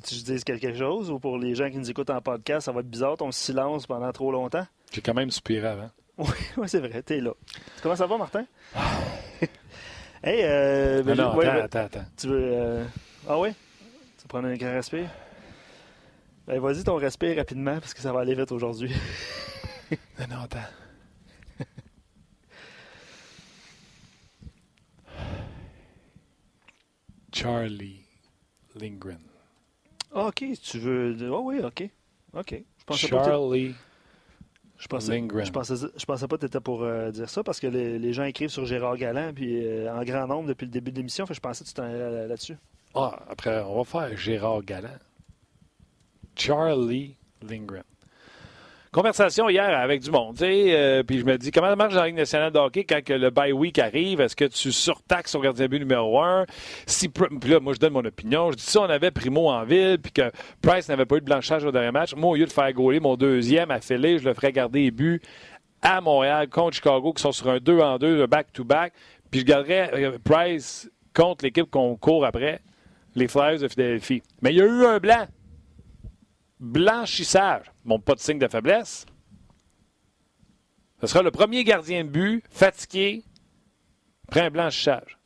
Que je dise quelque chose ou pour les gens qui nous écoutent en podcast, ça va être bizarre ton silence pendant trop longtemps? J'ai quand même soupiré avant. Oui, oui c'est vrai, t'es là. Comment ça va, Martin? hey, euh, ben, non, attends, attends, attends. Tu veux. Euh... Ah oui? Tu veux prendre un grand respire? Ben, vas-y ton respire rapidement parce que ça va aller vite aujourd'hui. non, non, attends. Charlie Lindgren. Ah, OK, tu veux. Oh oui, OK. OK. Je Charlie je pensais, Lindgren. Je pensais, je pensais pas que tu étais pour euh, dire ça parce que les, gens écrivent sur Gérard Galland puis euh, en grand nombre depuis le début de l'émission. Je pensais que tu t'en allais là-dessus. Ah, après, on va faire Gérard Galland. Charlie Lindgren conversation hier avec du monde, euh, puis je me dis, comment marche la Ligue nationale de hockey quand que le bye week arrive? Est-ce que tu surtaxes ton gardien de but numéro un? Si, puis là, moi, je donne mon opinion. Je dis, si on avait Primo en ville, puis que Price n'avait pas eu de blanchage au dernier match, moi, au lieu de faire gauler mon deuxième à je le ferais garder les buts à Montréal contre Chicago, qui sont sur un 2 en 2, back-to-back, puis je garderais euh, Price contre l'équipe qu'on court après, les Flyers de Philadelphie. Mais il y a eu un blanc blanchissage, mon pas de signe de faiblesse. Ce sera le premier gardien de but fatigué après un blanchissage.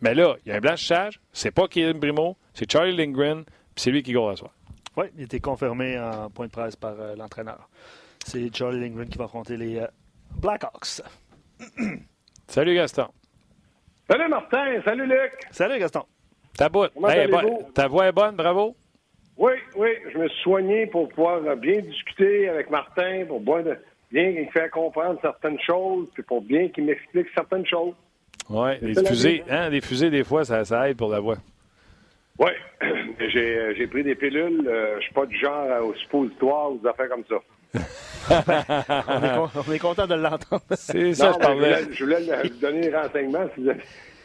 Mais là, il y a un blanchissage, c'est pas Kevin Brimo, c'est Charlie Lindgren, puis c'est lui qui gagne à soir. Oui, il était confirmé en point de presse par euh, l'entraîneur. C'est Charlie Lindgren qui va affronter les euh, Blackhawks. salut Gaston. Salut Martin, salut Luc. Salut Gaston. Ta, ta voix est bonne, bravo. Oui, oui, je me suis soigné pour pouvoir bien discuter avec Martin, pour bien, bien faire comprendre certaines choses, puis pour bien qu'il m'explique certaines choses. Oui, des fusées, hein, des fusées, des fois, ça, ça aide pour la voix. Oui, j'ai pris des pilules. Euh, je suis pas du genre au suppositoire ou des affaires comme ça. on, est content de l'entendre. C'est ça, je parlais. Je voulais, je vous donner des renseignements. Si vous,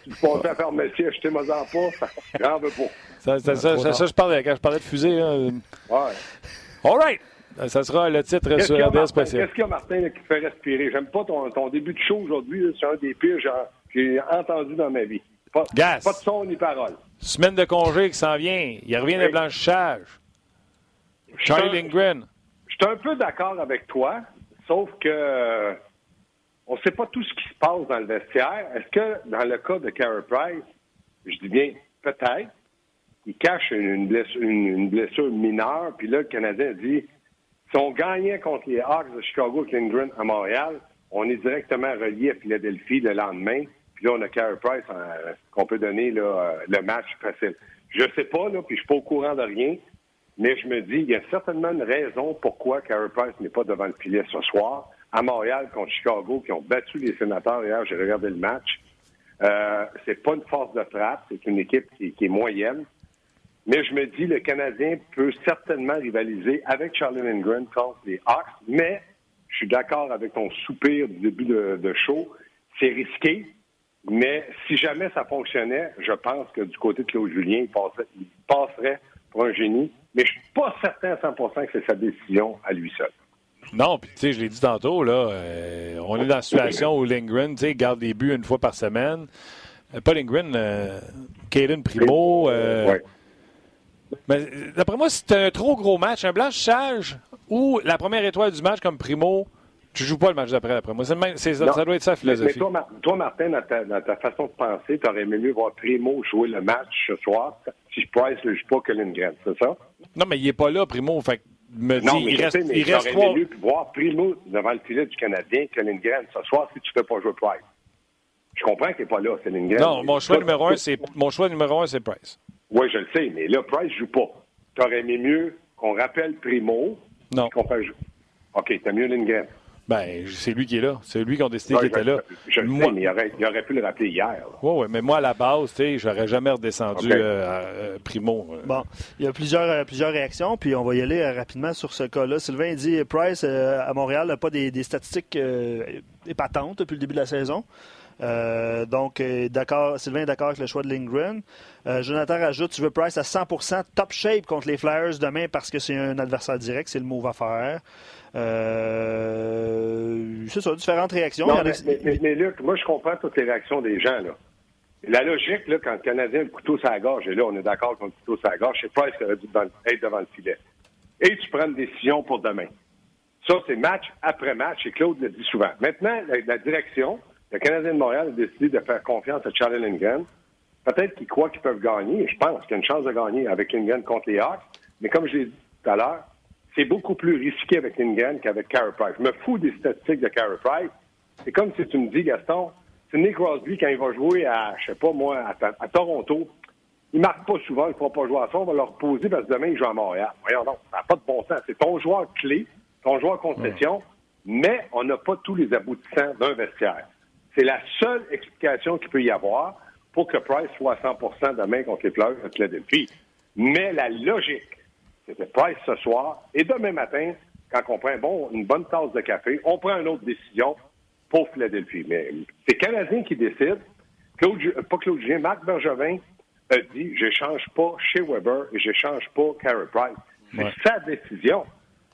si vous pensez à faire monsieur, acheter moi en pas, j'en veux pas. Ça, ça, ça, ça, je parlais quand je parlais de fusée. Hein. Ouais. All right. Ça sera le titre sur RDS spécial. Qu'est-ce qu'il y a, Martin, qui fait respirer? J'aime pas ton, ton, début de show aujourd'hui. C'est un des pires que j'ai entendu dans ma vie. Pas, Gas. pas de son ni parole. Semaine de congé qui s'en vient. Il revient de blanchissage. Charlie Lindgren. Je suis un peu d'accord avec toi, sauf que on ne sait pas tout ce qui se passe dans le vestiaire. Est-ce que dans le cas de Carey Price, je dis bien peut-être, il cache une blessure, mineure, puis là, le Canadien dit si on gagnait contre les Hawks de Chicago Lindgren à Montréal, on est directement relié à Philadelphie le lendemain, puis là, on a Carey Price euh, qu'on peut donner euh, le match facile. Je sais pas, là, puis je suis pas au courant de rien, mais je me dis, il y a certainement une raison pourquoi Carey Price n'est pas devant le filet ce soir. À Montréal contre Chicago, qui ont battu les sénateurs hier, j'ai regardé le match. Euh, c'est pas une force de frappe, c'est une équipe qui est moyenne. Mais je me dis, le Canadien peut certainement rivaliser avec Charlie Lindgren contre les Hawks, mais je suis d'accord avec ton soupir du début de, show. C'est risqué, mais si jamais ça fonctionnait, je pense que du côté de Claude Julien, il passerait, pour un génie. Mais je suis pas certain à 100% que c'est sa décision à lui seul. Non, puis tu sais, je l'ai dit tantôt, là, euh, on est dans la situation où Lindgren, tu sais, garde des buts une fois par semaine. Euh, pas Lindgren, euh, Caden Primo. Euh, mais d'après moi, c'est un trop gros match, un blanchissage ou la première étoile du match comme Primo, tu joues pas le match d'après, d'après moi. ça, doit être ça philosophie. Mais, toi, Martin, dans ta, façon de penser, tu aurais aimé mieux voir Primo jouer le match ce soir si Price ne joue pas que Lindgren, c'est ça? Non, mais il n'est pas là, Primo. Fait me non, mais il reste, mais il reste trois... mieux voir Primo devant le filet du Canadien que Lindgren ce soir si tu ne fais pas jouer Price. Je comprends qu'il n'est pas là, c'est Lindgren. Non, mon choix, numéro un, c'est, mon choix numéro un, c'est Price. Oui, je le sais, mais là, Price ne joue pas. Tu aurais aimé mieux qu'on rappelle Primo. Non. Qu'on fait... OK, t'as mieux Lindgren. Ben, c'est lui qui est là. C'est lui qui a décidé qu'il était là. Je le sais, mais il aurait, il aurait, pu le rappeler hier. Oui, oui, mais moi, à la base, tu sais, j'aurais jamais redescendu euh, à, Primo. Euh. Bon, il y a plusieurs, euh, plusieurs réactions, puis on va y aller rapidement sur ce cas-là. Sylvain dit Price, à Montréal, n'a pas des, des statistiques épatantes depuis le début de la saison. Euh, donc, euh, d'accord, Sylvain est d'accord avec le choix de Lindgren. Euh, Jonathan rajoute Tu veux Price à 100% top shape contre les Flyers demain parce que c'est un adversaire direct, c'est le move à faire. C'est ça, différentes réactions. mais, Luc, moi, je comprends toutes les réactions des gens. là. La logique, là, quand le Canadien a le couteau sur la gorge, et là, on est d'accord qu'on le couteau sur la gorge, c'est Price qui aurait dû être devant le filet. Et tu prends une décision pour demain. Ça, c'est match après match, et Claude le dit souvent. Maintenant, la, direction, le Canadien de Montréal a décidé de faire confiance à Charlie Lindgren. Peut-être qu'ils croient qu'ils peuvent gagner, et je pense qu'il y a une chance de gagner avec Lindgren contre les Hawks. Mais comme je l'ai dit tout à l'heure, c'est beaucoup plus risqué avec Lindgren qu'avec Carey Price. Je me fous des statistiques de Carey Price. C'est comme si tu me dis, Gaston, c'est Nick Crosby quand il va jouer à, je sais pas moi, à, Toronto. Il marque pas souvent, il ne pourra pas jouer à ça. On va le reposer parce que demain, il joue à Montréal. Voyons donc, ça n'a pas de bon sens. C'est ton joueur clé, ton joueur concession, mais on n'a pas tous les aboutissants d'un vestiaire. C'est la seule explication qu'il peut y avoir pour que Price soit à 100% demain contre les Fleurs de Philadelphie. Mais la logique, c'était Price ce soir et demain matin, quand on prend bon, une bonne tasse de café, on prend une autre décision pour Philadelphie. Mais c'est Canadien qui décide. Claude, euh, pas Claude Julien, Marc Bergevin a dit je change pas chez Weber et je change pas Carey Price. C'est sa décision.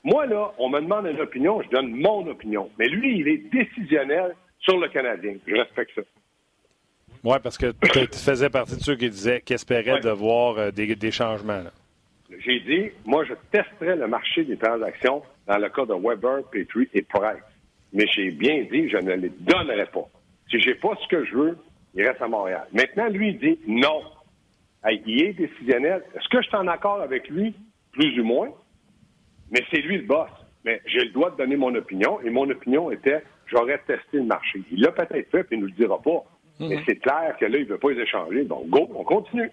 Moi, là, on me demande une opinion, je donne mon opinion. Mais lui, il est décisionnel sur le Canadien. Je respecte ça. Oui, parce que tu faisais partie de ceux qui disaient, qui espéraient de voir euh, des, changements. J'ai dit, moi, je testerais le marché des transactions dans le cas de Weber, Petrie et Price mais j'ai bien dit, je ne les donnerai pas. Si j'ai pas ce que je veux, il reste à Montréal. Maintenant, lui, il dit non. il est décisionnel. Est-ce que je suis en accord avec lui? Plus ou moins. Mais c'est lui le boss. Mais j'ai le droit de donner mon opinion, et mon opinion était, j'aurais testé le marché. Il l'a peut-être fait, puis il ne nous le dira pas. Mhm. Mais c'est clair que là, il ne veut pas les échanger. Donc, go, on continue.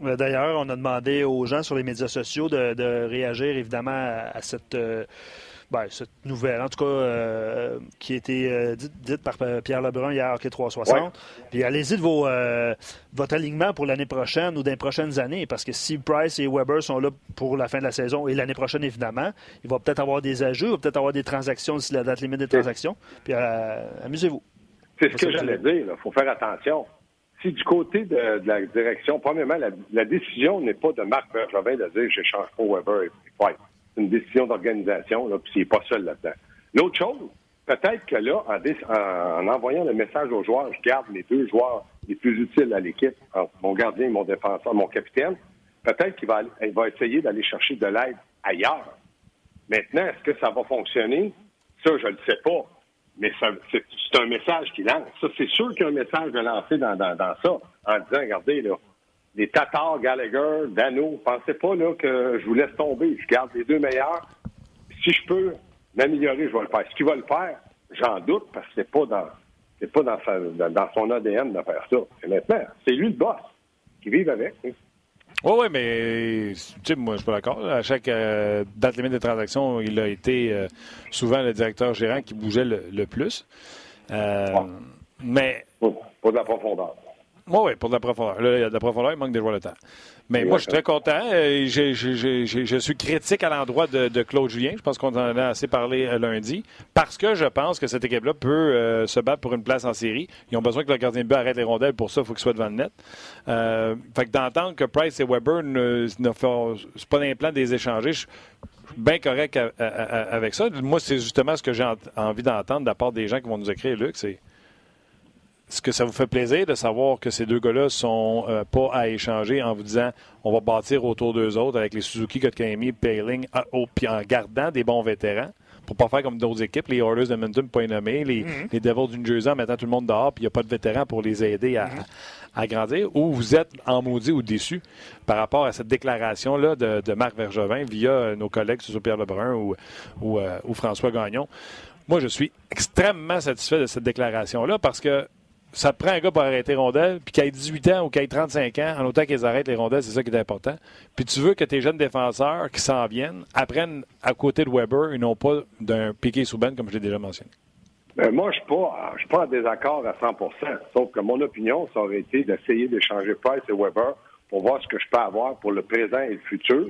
D'ailleurs, on a demandé aux gens sur les médias sociaux de, réagir évidemment à, cette, euh, ben, cette nouvelle, en tout cas, euh, qui a été euh, dite, par euh, Pierre Lebrun hier à Hockey 360. Puis allez-y de vos, votre alignement pour l'année prochaine ou dans les prochaines années, parce que si Price et Weber sont là pour la fin de la saison et l'année prochaine, évidemment, il va peut-être avoir des ajouts, il va peut-être avoir des transactions d'ici la date limite des transactions. Puis amusez-vous. C'est ce que j'allais dire. Il faut faire attention. Du côté de, la direction, premièrement, la, décision n'est pas de Marc Bergevin de dire je change pas Weber et c'est une décision d'organisation, puis il n'est pas seul là-dedans. L'autre chose, peut-être que là, en, envoyant le message aux joueurs, je garde les deux joueurs les plus utiles à l'équipe, mon gardien mon défenseur, mon capitaine, peut-être qu'il va, va essayer d'aller chercher de l'aide ailleurs. Maintenant, est-ce que ça va fonctionner? Ça, je ne le sais pas. Mais c'est un message qui lance. Ça, c'est sûr qu'il y a un message de lancer dans, dans ça, en disant, regardez, là, les Tatars, Gallagher, Dano, pensez pas là, que je vous laisse tomber. Je garde les deux meilleurs. Si je peux m'améliorer, je vais le faire. Ce qu'il va le faire, j'en doute parce que c'est pas dans c'est pas dans, dans, son ADN de faire ça. Et maintenant, c'est lui le boss qui vive avec. Oui, oui, mais tu sais, moi, je suis pas d'accord. À chaque euh, date limite de transaction, il a été euh, souvent le directeur gérant qui bougeait le, plus. Euh, mais. Pas de la profondeur. Oui, oui, pour de la profondeur. Là, il y a de la profondeur, il manque des joueurs de temps. Mais moi, je suis très content. Euh, je suis critique à l'endroit de, Claude Julien. Je pense qu'on en a assez parlé euh, lundi. Parce que je pense que cette équipe-là peut euh, se battre pour une place en série. Ils ont besoin que le gardien de but arrête les rondelles. Pour ça, il faut qu'il soit devant le net. fait que d'entendre que Price et Weber ne, ne font pas d'implant des échanger, je suis bien correct avec ça. Moi, c'est justement ce que j'ai envie d'entendre de la part des gens qui vont nous écrire, Luc. C'est est-ce que ça vous fait plaisir de savoir que ces deux gars-là sont euh, pas à échanger en vous disant on va bâtir autour d'eux autres avec les Suzuki, Kotkaniemi, Payling, puis en gardant des bons vétérans pour pas faire comme d'autres équipes, les Oilers de Mountain, pas nommés, les, mm-hmm. les Devils du New Jersey en mettant tout le monde dehors, puis il n'y a pas de vétérans pour les aider à, mm-hmm. grandir, ou vous êtes en maudit ou déçu par rapport à cette déclaration-là de, Marc Vergevin via nos collègues, sur Pierre Lebrun ou, ou, euh, ou François Gagnon. Moi, je suis extrêmement satisfait de cette déclaration-là parce que ça te prend un gars pour arrêter rondelles, puis qu'il ait 18 ans ou qu'il ait 35 ans, en autant qu'ils arrêtent les rondelles, c'est ça qui est important. Puis tu veux que tes jeunes défenseurs qui s'en viennent apprennent à côté de Weber et non pas d'un piqué sous comme je l'ai déjà mentionné. Ben, moi, je ne suis, pas en désaccord à 100% Sauf que mon opinion, ça aurait été d'essayer d'échanger Price et Weber pour voir ce que je peux avoir pour le présent et le futur.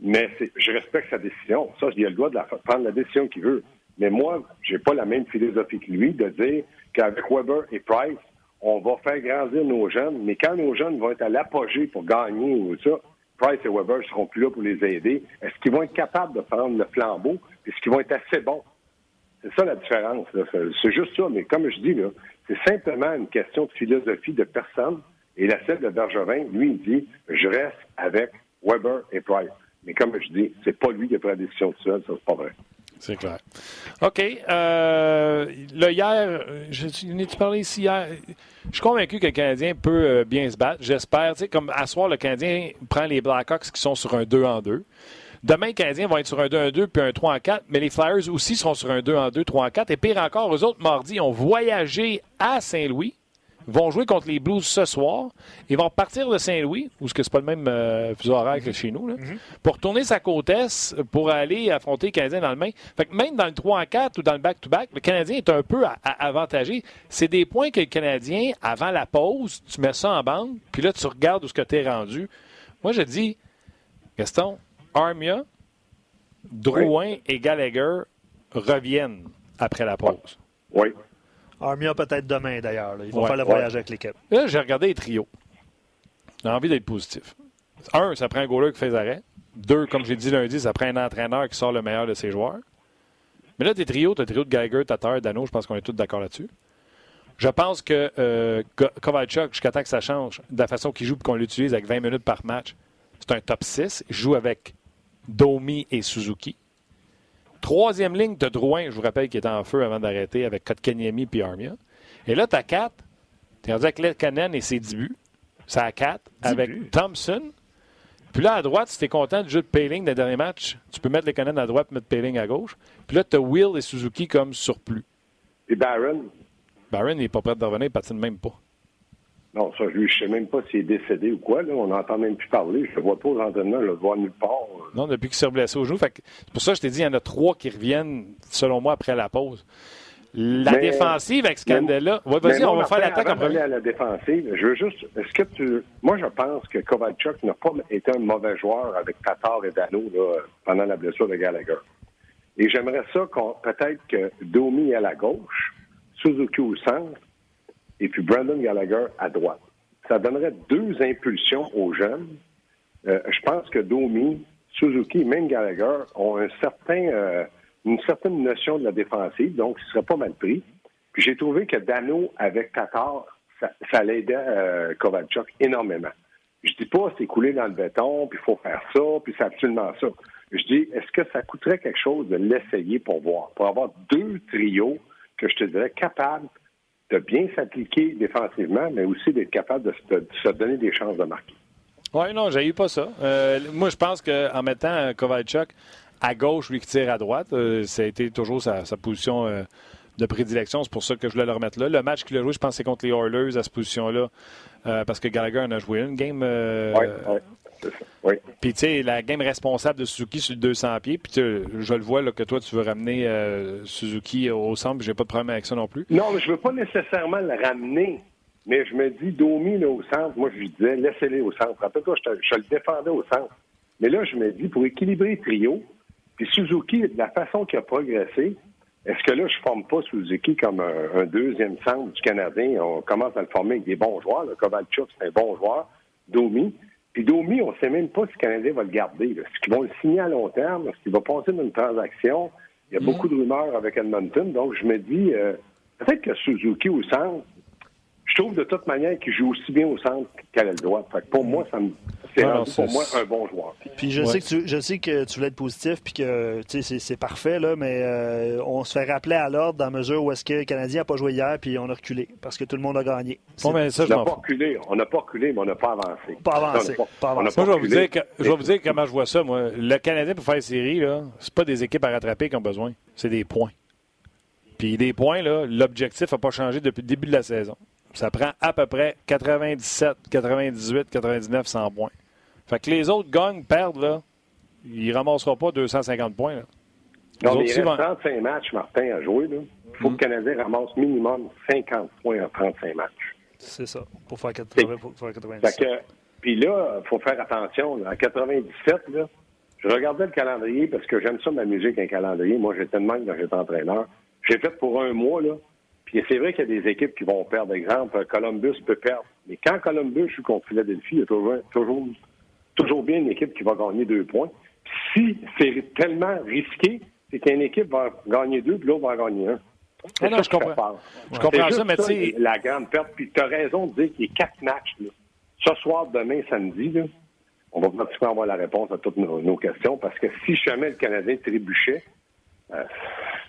Mais je respecte sa décision. Ça, il a le droit de prendre la décision qu'il veut. Mais moi, j'ai pas la même philosophie que lui de dire qu'avec Weber et Price, on va faire grandir nos jeunes, mais quand nos jeunes vont être à l'apogée pour gagner ou ça, Price et Weber seront plus là pour les aider. Est-ce qu'ils vont être capables de prendre le flambeau? Est-ce qu'ils vont être assez bons? C'est ça la différence. C'est juste ça. Mais comme je dis, là, c'est simplement une question de philosophie de personne. Et la celle de Bergevin, lui, il dit Je reste avec Weber et Price. Mais comme je dis, c'est pas lui qui a pris la décision seul, ça, c'est pas vrai. C'est clair. OK. Euh, là, hier, je suis convaincu que le Canadien peut euh, bien se battre. J'espère. Comme à soir, le Canadien prend les Blackhawks qui sont sur un 2 en 2. Demain, les Canadiens vont être sur un 2 en 2 puis un 3 en 4, mais les Flyers aussi seront sur un 2 en 2, 3 en 4. Et pire encore, eux autres, mardi, ont voyagé à Saint-Louis vont jouer contre les Blues ce soir. Ils vont partir de Saint-Louis, où ce que c'est pas le même euh, fuseau horaire que chez nous, mhm. pour tourner sa côte est pour aller affronter les Canadiens dans le main. Fait que même dans le 3 en 4 ou dans le back-to-back, le Canadien est un peu avantagé. C'est des points que le Canadien, avant la pause, tu mets ça en bande, puis là, tu regardes où ce que tu es rendu. Moi, je dis, Gaston, Armia, Drouin et Gallagher reviennent après la pause. Oui. Armia peut-être demain d'ailleurs. Ils vont faire le voyage avec l'équipe. Là, j'ai regardé les trios. J'ai envie d'être positif. Un, ça prend un goaler qui fait des arrêts. Deux, comme j'ai dit lundi, ça prend un entraîneur qui sort le meilleur de ses joueurs. Mais là, tes trios, tu as trio de Geiger, Tatar, Dano, je pense qu'on est tous d'accord là-dessus. Je pense que euh, Kovalchuk, jusqu'à temps que ça change, de la façon qu'il joue et qu'on l'utilise avec 20 minutes par match, c'est un top 6. Il joue avec Domi et Suzuki. Troisième ligne, de Drouin, je vous rappelle, qui était en feu avant d'arrêter avec Kotkaniemi et Armia. Et là, tu as quatre. Tu es rendu avec Lekkonen et ses débuts. C'est à quatre. Avec Thompson. Puis là, à droite, si tu es content du jeu de Payling des derniers matchs, tu peux mettre Lekkonen à droite et mettre Payling à gauche. Puis là, tu as Will et Suzuki comme surplus. Et Barron? Barron n'est pas prêt de revenir, il patine même pas. Non, ça, je ne sais même pas s'il est décédé ou quoi. Là. On n'entend même plus parler. Je ne vois pas aux entraînements, je le vois nulle part. Non, depuis qu'il s'est blessé au genou. c'est pour ça que je t'ai dit, il y en a trois qui reviennent, selon moi, après la pause. La défensive avec Scandella. Ouais, vas-y, on va faire l'attaque en premier. à la défensive, je veux juste. Est-ce que tu. Moi, je pense que Kovalchuk n'a pas été un mauvais joueur avec Tatar et Dano là, pendant la blessure de Gallagher. Et j'aimerais ça qu'on peut-être que Domi à la gauche, Suzuki au centre, et puis Brandon Gallagher à droite. Ça donnerait deux impulsions aux jeunes. Euh, je pense que Domi, Suzuki même Gallagher ont certain, euh, une certaine notion de la défensive, donc ce serait pas mal pris. Puis j'ai trouvé que Dano avec Tatar, ça, ça l'aidait euh, Kovalchuk énormément. Je dis pas c'est coulé dans le béton, puis il faut faire ça, puis c'est absolument ça. Je dis, est-ce que ça coûterait quelque chose de l'essayer pour voir, pour avoir deux trios que je te dirais capables de bien s'appliquer défensivement, mais aussi d'être capable de se, donner des chances de marquer. Oui, non, j'ai eu pas ça. Euh, moi, je pense qu'en mettant Kovalchuk à gauche, lui qui tire à droite, euh, ça a été toujours sa, position euh, de prédilection. C'est pour ça que je voulais le remettre là. Le match qu'il a joué, je pense, c'est contre les Oilers à cette position-là, parce que Gallagher en a joué une game. Oui. Puis, tu sais, la game responsable de Suzuki sur le 200 pieds, puis je le vois là, que toi, tu veux ramener euh, Suzuki au centre, j'ai pas de problème avec ça non plus. Non, mais je veux pas nécessairement le ramener. Mais je me dis, Domi là, au centre, moi, je lui disais, laissez-les au centre. Rappelle-toi, je, je, le défendais au centre. Mais là, je me dis, pour équilibrer le trio, puis Suzuki, de la façon qu'il a progressé, est-ce que là, je forme pas Suzuki comme un, deuxième centre du Canadien? On commence à le former avec des bons joueurs. Le Kovalchuk, c'est un bon joueur. Domi. Puis Domi, on ne sait même pas si le Canadien va le garder. Est-ce qu'ils vont le signer à long terme? Est-ce qu'il va passer dans une transaction? Il y a mm. beaucoup de rumeurs avec Edmonton. Donc, je me dis, euh, peut-être que Suzuki au centre, je trouve de toute manière qu'il joue aussi bien au centre qu'elle le droit. Fait pour moi, ça me c'est pour moi un bon joueur. Puis je sais que tu je sais que tu voulais être positif puis que c'est parfait là, mais euh, on se fait rappeler à l'ordre dans la mesure où est-ce que le Canadien n'a pas joué hier puis on a reculé parce que tout le monde a gagné. Bon, ben, ça, on n'a pas reculé, on n'a pas reculé, mais on n'a pas avancé. Pas avancé. pas, avancé. Moi, je vais vous dire je vais vous dire comment je vois ça. Moi, le Canadien pour faire une série là, c'est pas des équipes à rattraper qui ont besoin, c'est des points. Puis des points là, l'objectif n'a pas changé depuis le début de la saison. Ça prend à peu près 97, 98, 99, 100 points. Fait que les autres gagnent, perdent, là, ils ne ramasseront pas 250 points. Là. Non, mais il reste 35 matchs, Martin, à jouer. Il faut que le Canadien ramasse minimum 50 points en 35 matchs. C'est ça, pour faire 80, pour faire 97. Puis là, il faut faire attention. En 97, là, je regardais le calendrier parce que j'aime ça m'amuser avec un calendrier. Moi, j'étais de même quand j'étais entraîneur. J'ai fait pour un mois, là, puis c'est vrai qu'il y a des équipes qui vont perdre. Exemple, Columbus peut perdre. Mais quand Columbus joue contre Philadelphie, il y a toujours, toujours, toujours bien une équipe qui va gagner deux points. Si c'est tellement risqué, c'est qu'une équipe va gagner deux, puis l'autre va en gagner un. Ah non, je comprends. Je comprends ça, mais tu sais. La grande perte. Puis tu as raison de dire qu'il y a quatre matchs. Là. ce soir, demain, samedi, là, on va pratiquement avoir la réponse à toutes nos, questions parce que si jamais le Canadien trébuchait, euh,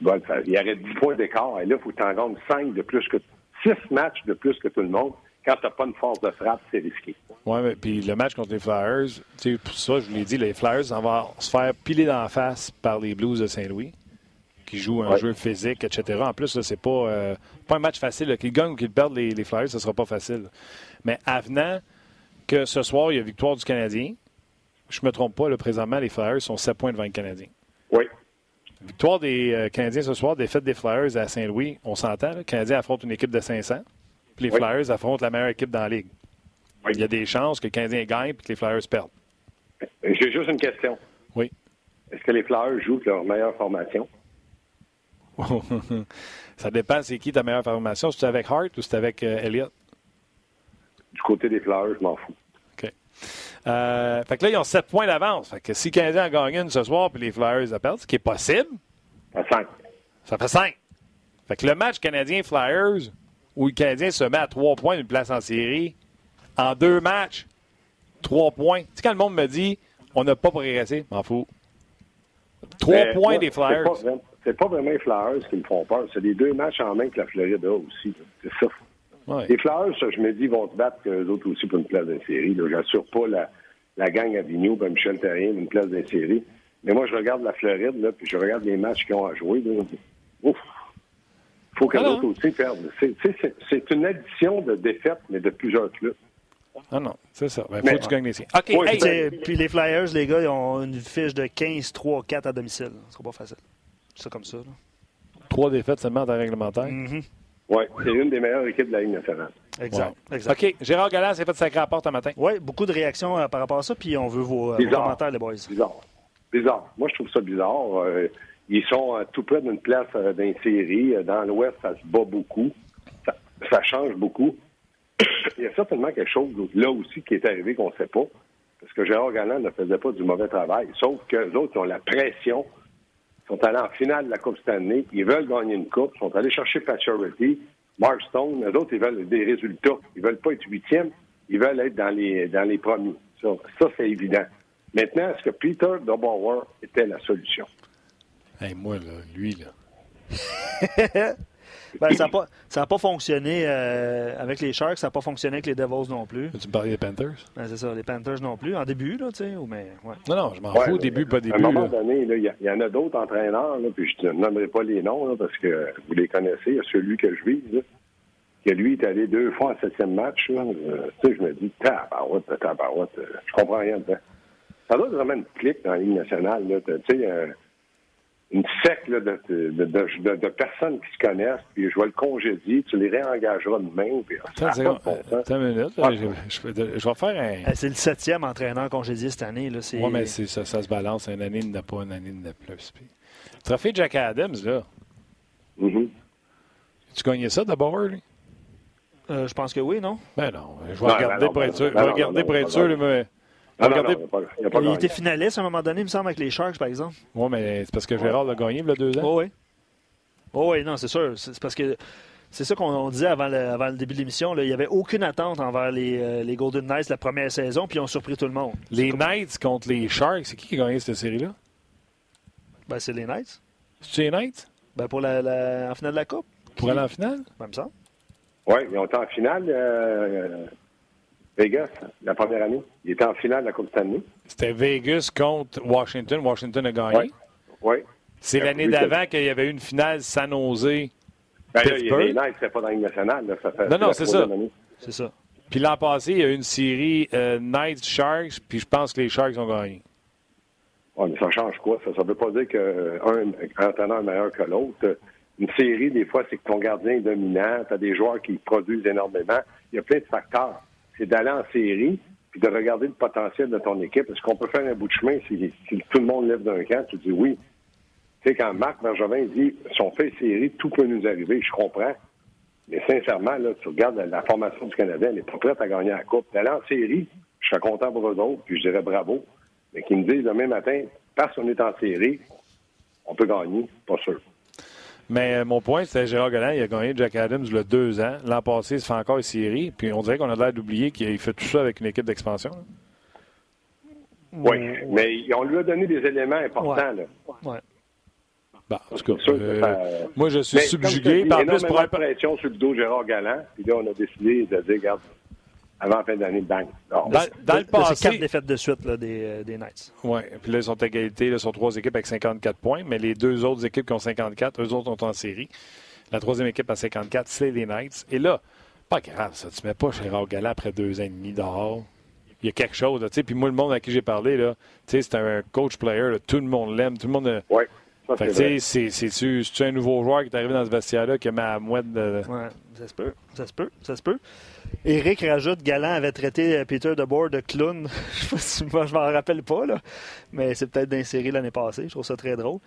il y aurait 10 points d'écart. Et là, il faut que tu en gagnes 5 de plus que 6 matchs de plus que tout le monde. Quand tu n'as pas une force de frappe, c'est risqué. Oui, mais puis le match contre les Flyers, pour ça, je vous l'ai dit, les Flyers vont se faire piler dans la face par les Blues de Saint-Louis, qui jouent un jeu physique, etc. En plus, c'est pas, euh, pas un match facile. Qu'ils gagnent ou qu'ils perdent les, Flyers, ce sera pas facile. Mais avenant que ce soir, il y a victoire du Canadien, je me trompe pas, là, présentement, les Flyers sont 7 points devant le Canadien. Oui. Victoire des euh, Canadiens ce soir, défaite des Flyers à Saint-Louis, on s'entend. Le Canadien affronte une équipe de 500, puis les Flyers affrontent la meilleure équipe dans la Ligue. Il y a des chances que le Canadien gagne et que les Flyers perdent. J'ai juste une question. Oui. Est-ce que les Flyers jouent leur meilleure formation? Ça dépend, c'est qui ta meilleure formation. Si c'est avec Hart ou c'est avec euh, Elliott? Du côté des Flyers, je m'en fous. OK. Euh, fait que là, ils ont 7 points d'avance. Fait que si le Canadien a gagné une ce soir puis les Flyers a perdu, ce qui est possible. Ça fait 5. Ça fait 5. Fait que le match Canadien-Flyers, où le Canadien se met à 3 points d'une place en série, en deux matchs, trois points. Tu sais, quand le monde me dit on n'a pas progressé, m'en fous. Trois points des Flyers. C'est pas, vraiment les Flyers qui me font peur. C'est les deux matchs en main que la Floride a aussi. C'est ça. Les Flyers, je me dis, vont se battre que les autres aussi pour une place d'une série. J'assure pas la, la gang à Vigneault, ben Michel Terrien, une place d'une série. Mais moi, je regarde la Floride, là, puis je regarde les matchs qu'ils ont à jouer. Là. Ouf! faut que autres aussi perdent. C'est une addition de défaites, mais de plusieurs clubs. Ah non, c'est ça. Il ben, faut que tu gagnes les OK. Puis les Flyers, les gars, ils ont une fiche de 15-3-4 à domicile. Ce sera pas facile. C'est comme ça. Trois défaites seulement dans réglementaire. Mm-hmm. Oui, c'est une des meilleures équipes de la Ligue nationale. Exact. exact. OK. Gérard Galland s'est fait à la porte un matin. Oui, beaucoup de réactions euh, par rapport à ça, puis on veut vos, euh, commentaires, les boys. Bizarre. Bizarre. Moi, je trouve ça bizarre. Euh, ils sont tout près d'une place d'une série. Dans l'Ouest, ça se bat beaucoup. ça change beaucoup. il y a certainement quelque chose là aussi qui est arrivé qu'on ne sait pas. Parce que Gérard Galland ne faisait pas du mauvais travail. Sauf que les autres ont la pression. Ils sont allés en finale de la Coupe Stanley. Ils veulent gagner une coupe. Ils sont allés chercher Paturity, Mark Stone. Les autres, ils veulent des résultats. Ils veulent pas être huitièmes. Ils veulent être dans les, dans les premiers. Ça, c'est évident. Maintenant, est-ce que Peter Dobauer était la solution? Hey, moi, là, lui, là. Ben, ça n'a pas, fonctionné euh, avec les Sharks, ça n'a pas fonctionné avec les Devils non plus. Tu me parlais des Panthers? Ben, c'est ça, les Panthers non plus. En début, là, tu sais, mais... Ouais. Non, non, je m'en fous, au début, pas début. À un moment donné, il y, en a d'autres entraîneurs, là, puis je ne nommerai pas les noms, parce que vous les connaissez. Il y a celui que je vis, là, que lui est allé deux fois en septième match. Là, euh, tu sais, je me dis, tabarouette, tabarouette, euh, je comprends rien dedans. Ça doit être vraiment une clique dans la Ligue nationale. Tu sais, une sec de, de, de, personnes qui se connaissent, puis je vais le congédier, tu les réengageras demain. Puis, attends, attends une minute, je, vais faire un. Eh, c'est le septième entraîneur congédié cette année. Oui, mais ça, ça se balance. Une année n'a pas, une année n'a plus. Puis... Trophée Jack Adams, là. Mm-hmm. Tu gagnais ça d'abord, lui? Euh, je pense que oui, non? Ben non. Je vais regarder pour être sûr. Je vais regarder pour être sûr, mais. Ah, non, il, était finaliste à un moment donné, il me semble, avec les Sharks, par exemple. Oui, mais c'est parce que Gérard l'a gagné il y a deux ans. Oh, oui. Oh, oui, non, c'est sûr. C'est parce que c'est ça qu'on disait avant le, avant le, début de l'émission. Il n'y avait aucune attente envers les, euh, les, Golden Knights la première saison, puis ils ont surpris tout le monde. Les Knights contre les Sharks, c'est qui qui a gagné cette série-là? Ben, c'est les Knights. C'est les Knights? Ben, pour la, la, en finale de la Coupe. Pour aller en finale? Ben, me semble. Oui, ils ont été en finale. Euh, Vegas, la première année. Il était en finale de la Coupe Stanley. C'était Vegas contre Washington. Washington a gagné. Oui. C'est l'année d'avant qu'il y avait eu une finale San Jose. Ben là, les Knights, c'était pas dans la nationale. Ça fait non, non, c'est ça. C'est ça. Puis l'an passé, il y a eu une série euh, Knights Sharks, puis je pense que les Sharks ont gagné. Oui, mais ça change quoi? Ça? Ne veut pas dire qu'un entraîneur est meilleur que l'autre. Une série, des fois, c'est que ton gardien est dominant, tu as des joueurs qui produisent énormément. Il y a plein de facteurs c'est d'aller en série puis de regarder le potentiel de ton équipe. Est-ce qu'on peut faire un bout de chemin si, tout le monde lève d'un camp? Tu dis oui. Tu sais, quand Marc Bergevin dit si on fait série, tout peut nous arriver, je comprends. Mais sincèrement, là, tu regardes la, formation du Canadien, elle n'est pas prête à gagner la Coupe. D'aller en série, je serais content pour eux autres, puis je dirais bravo. Mais qu'ils me disent demain matin, parce qu'on est en série, on peut gagner, pas sûr. Mais euh, mon point, c'était Gérard Galland, il a gagné Jack Adams le deux ans. L'an passé, il se fait encore une série. Puis on dirait qu'on a l'air d'oublier qu'il fait tout ça avec une équipe d'expansion. Oui, mais on lui a donné des éléments importants. Là. Ouais. Bah, en tout cas, euh, moi, je suis subjugué. Par plus, pour pression sur le dos de Gérard Galland. Puis là, on a décidé de dire, regarde, avant la fin d'année, bang. dans, dans, le passé. C'est quatre défaites de suite là, des, euh, des, Knights. Oui, puis là, ils sont égalité. Là, sont trois équipes avec 54 points, mais les deux autres équipes qui ont 54, eux autres sont en série. La troisième équipe à 54, c'est les Knights. Et là, pas grave, ça. Tu mets pas Gérard Galland après deux ans et demi dehors. Il y a quelque chose, tu sais. Puis moi, le monde à qui j'ai parlé, là, tu sais, c'est un coach player, tout le monde l'aime, tout le monde. Oui. C'est-tu un nouveau joueur qui est arrivé dans ce vestiaire-là qui met à mouette de. Ouais, ça se peut. Ça se peut. Ça se peut. Éric rajoute Galant avait traité Peter DeBoer de clown. je je m'en rappelle pas, là. mais c'est peut-être d'insérer l'année passée. Je trouve ça très drôle.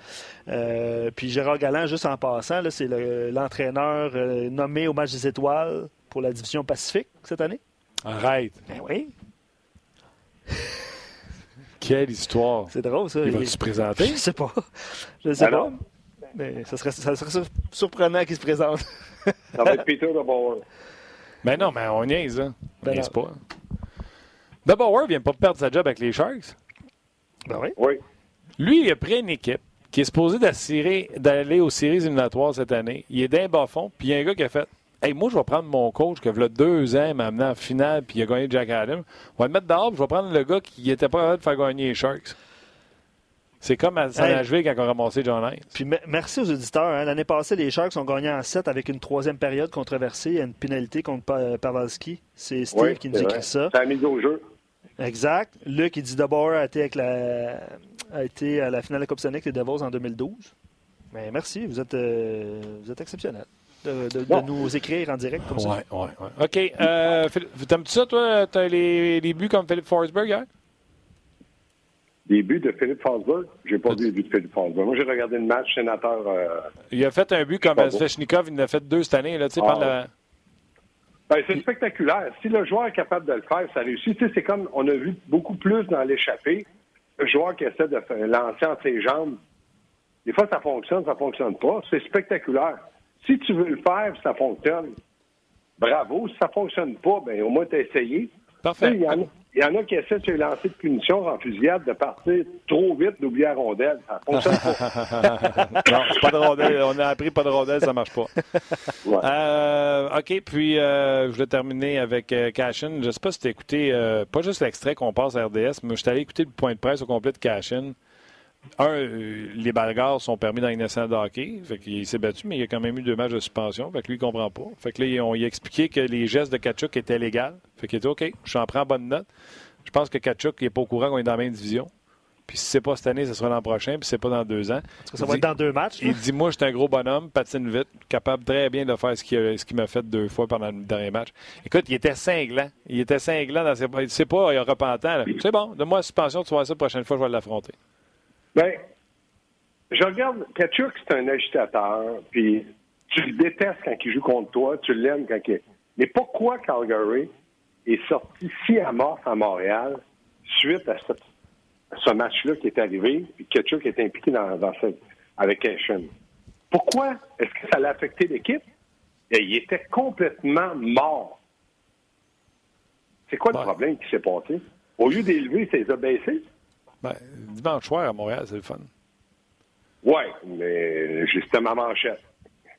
Euh, puis Gérard Galland, juste en passant, c'est l'entraîneur euh, nommé au match des étoiles pour la division Pacifique cette année. Arrête. Ben oui. Quelle histoire. C'est drôle, ça. Il va se présenter? Je sais pas. Je sais pas. Mais ça serait, ça serait surprenant qu'il se présente. ça va être Peter DeBauer. Mais non, mais on niaise, hein. Ben niaise pas. DeBauer vient pas perdre sa job avec les Sharks. Ben oui. Oui. Lui, il a pris une équipe qui est supposée d'aller aux séries éliminatoires cette année. Il est d'un bas fond, puis il y a un gars qui a fait Hey, moi, je vais prendre mon coach qui a deux ans m'a amené en finale puis il a gagné Jack Adams. On va le mettre dehors, je vais prendre le gars qui n'était pas capable de faire gagner les Sharks. C'est comme à San hey. quand on a ramassé John Hines. Puis merci aux auditeurs. Hein. L'année passée, les Sharks ont gagné en 7 avec une troisième période controversée et une pénalité contre Pavelski. C'est Steve qui nous écrit ça. Ça a mis au jeu. Exact. Luc, il dit d'abord a été, avec la, a été à la finale de la Coupe Sonic des Devils en 2012. Mais merci, vous êtes, euh, vous êtes exceptionnel de, nous écrire en direct comme ça. Oui, oui, oui. OK. Euh, T'aimes-tu ça, toi? T'as les, les buts comme Philippe Forsberg hier? Les buts de Philippe Forsberg? J'ai pas vu les buts de Philippe Forsberg. Moi, j'ai regardé le match sénateur. Euh, il a fait un but comme Svechnikov, il en a fait deux cette année, là, tu sais, ah, la... Ben, c'est spectaculaire. Si le joueur est capable de le faire, ça réussit. Tu sais, c'est comme on a vu beaucoup plus dans l'échappée. Le joueur qui essaie de lancer entre ses jambes, des fois, ça fonctionne, ça fonctionne pas. C'est spectaculaire. Si tu veux le faire, ça fonctionne, bravo. Si ça ne fonctionne pas, ben au moins tu as essayé. Parfait. Il y, en a qui essaient de se lancer de punition en fusillade de partir trop vite, d'oublier la rondelle. Ça fonctionne pas. non, pas de rondelle. On a appris pas de rondelle, ça ne marche pas. Euh, OK, puis euh, je vais terminer avec euh, Cashin. Je ne sais pas si tu as écouté, pas juste l'extrait qu'on passe à RDS, mais je suis allé écouter le point de presse au complet de Cashin un, euh, les bagarres sont permis dans les nationale de hockey. Fait qu'il s'est battu, mais il y a quand même eu deux matchs de suspension. Fait que lui, il comprend pas. Fait que là, on lui a expliqué que les gestes de Kachuk étaient légaux. Fait qu'il était OK, je j'en prends bonne note. Je pense que Kachuk n'est pas au courant qu'on est dans la même division. Puis si c'est pas cette année, ce sera l'an prochain, puis c'est pas dans deux ans. ça va être dans deux matchs. Il dit Moi, je suis un gros bonhomme, patine vite, capable très bien de faire ce qu'il m'a fait deux fois pendant le dernier match. Écoute, il était cinglant. Il était cinglant dans ses. C'est pas il repentant. C'est bon, de moi suspension, tu vois ça, la prochaine fois, je vais l'affronter. Bien, je regarde, Kachuk, c'est un agitateur, puis tu le détestes quand il joue contre toi, tu l'aimes quand il. Mais pourquoi Calgary est sorti si amorphe à Montréal suite à ce, match-là qui est arrivé, puis Kachuk est impliqué dans, dans avec Ashen? Pourquoi est-ce que ça l'a affecté l'équipe? Il était complètement mort. C'est quoi le problème qui s'est passé? Au lieu d'élever, c'est les a baissés? Ben, dimanche soir à Montréal, c'est le fun. Oui, mais c'était ma manchette.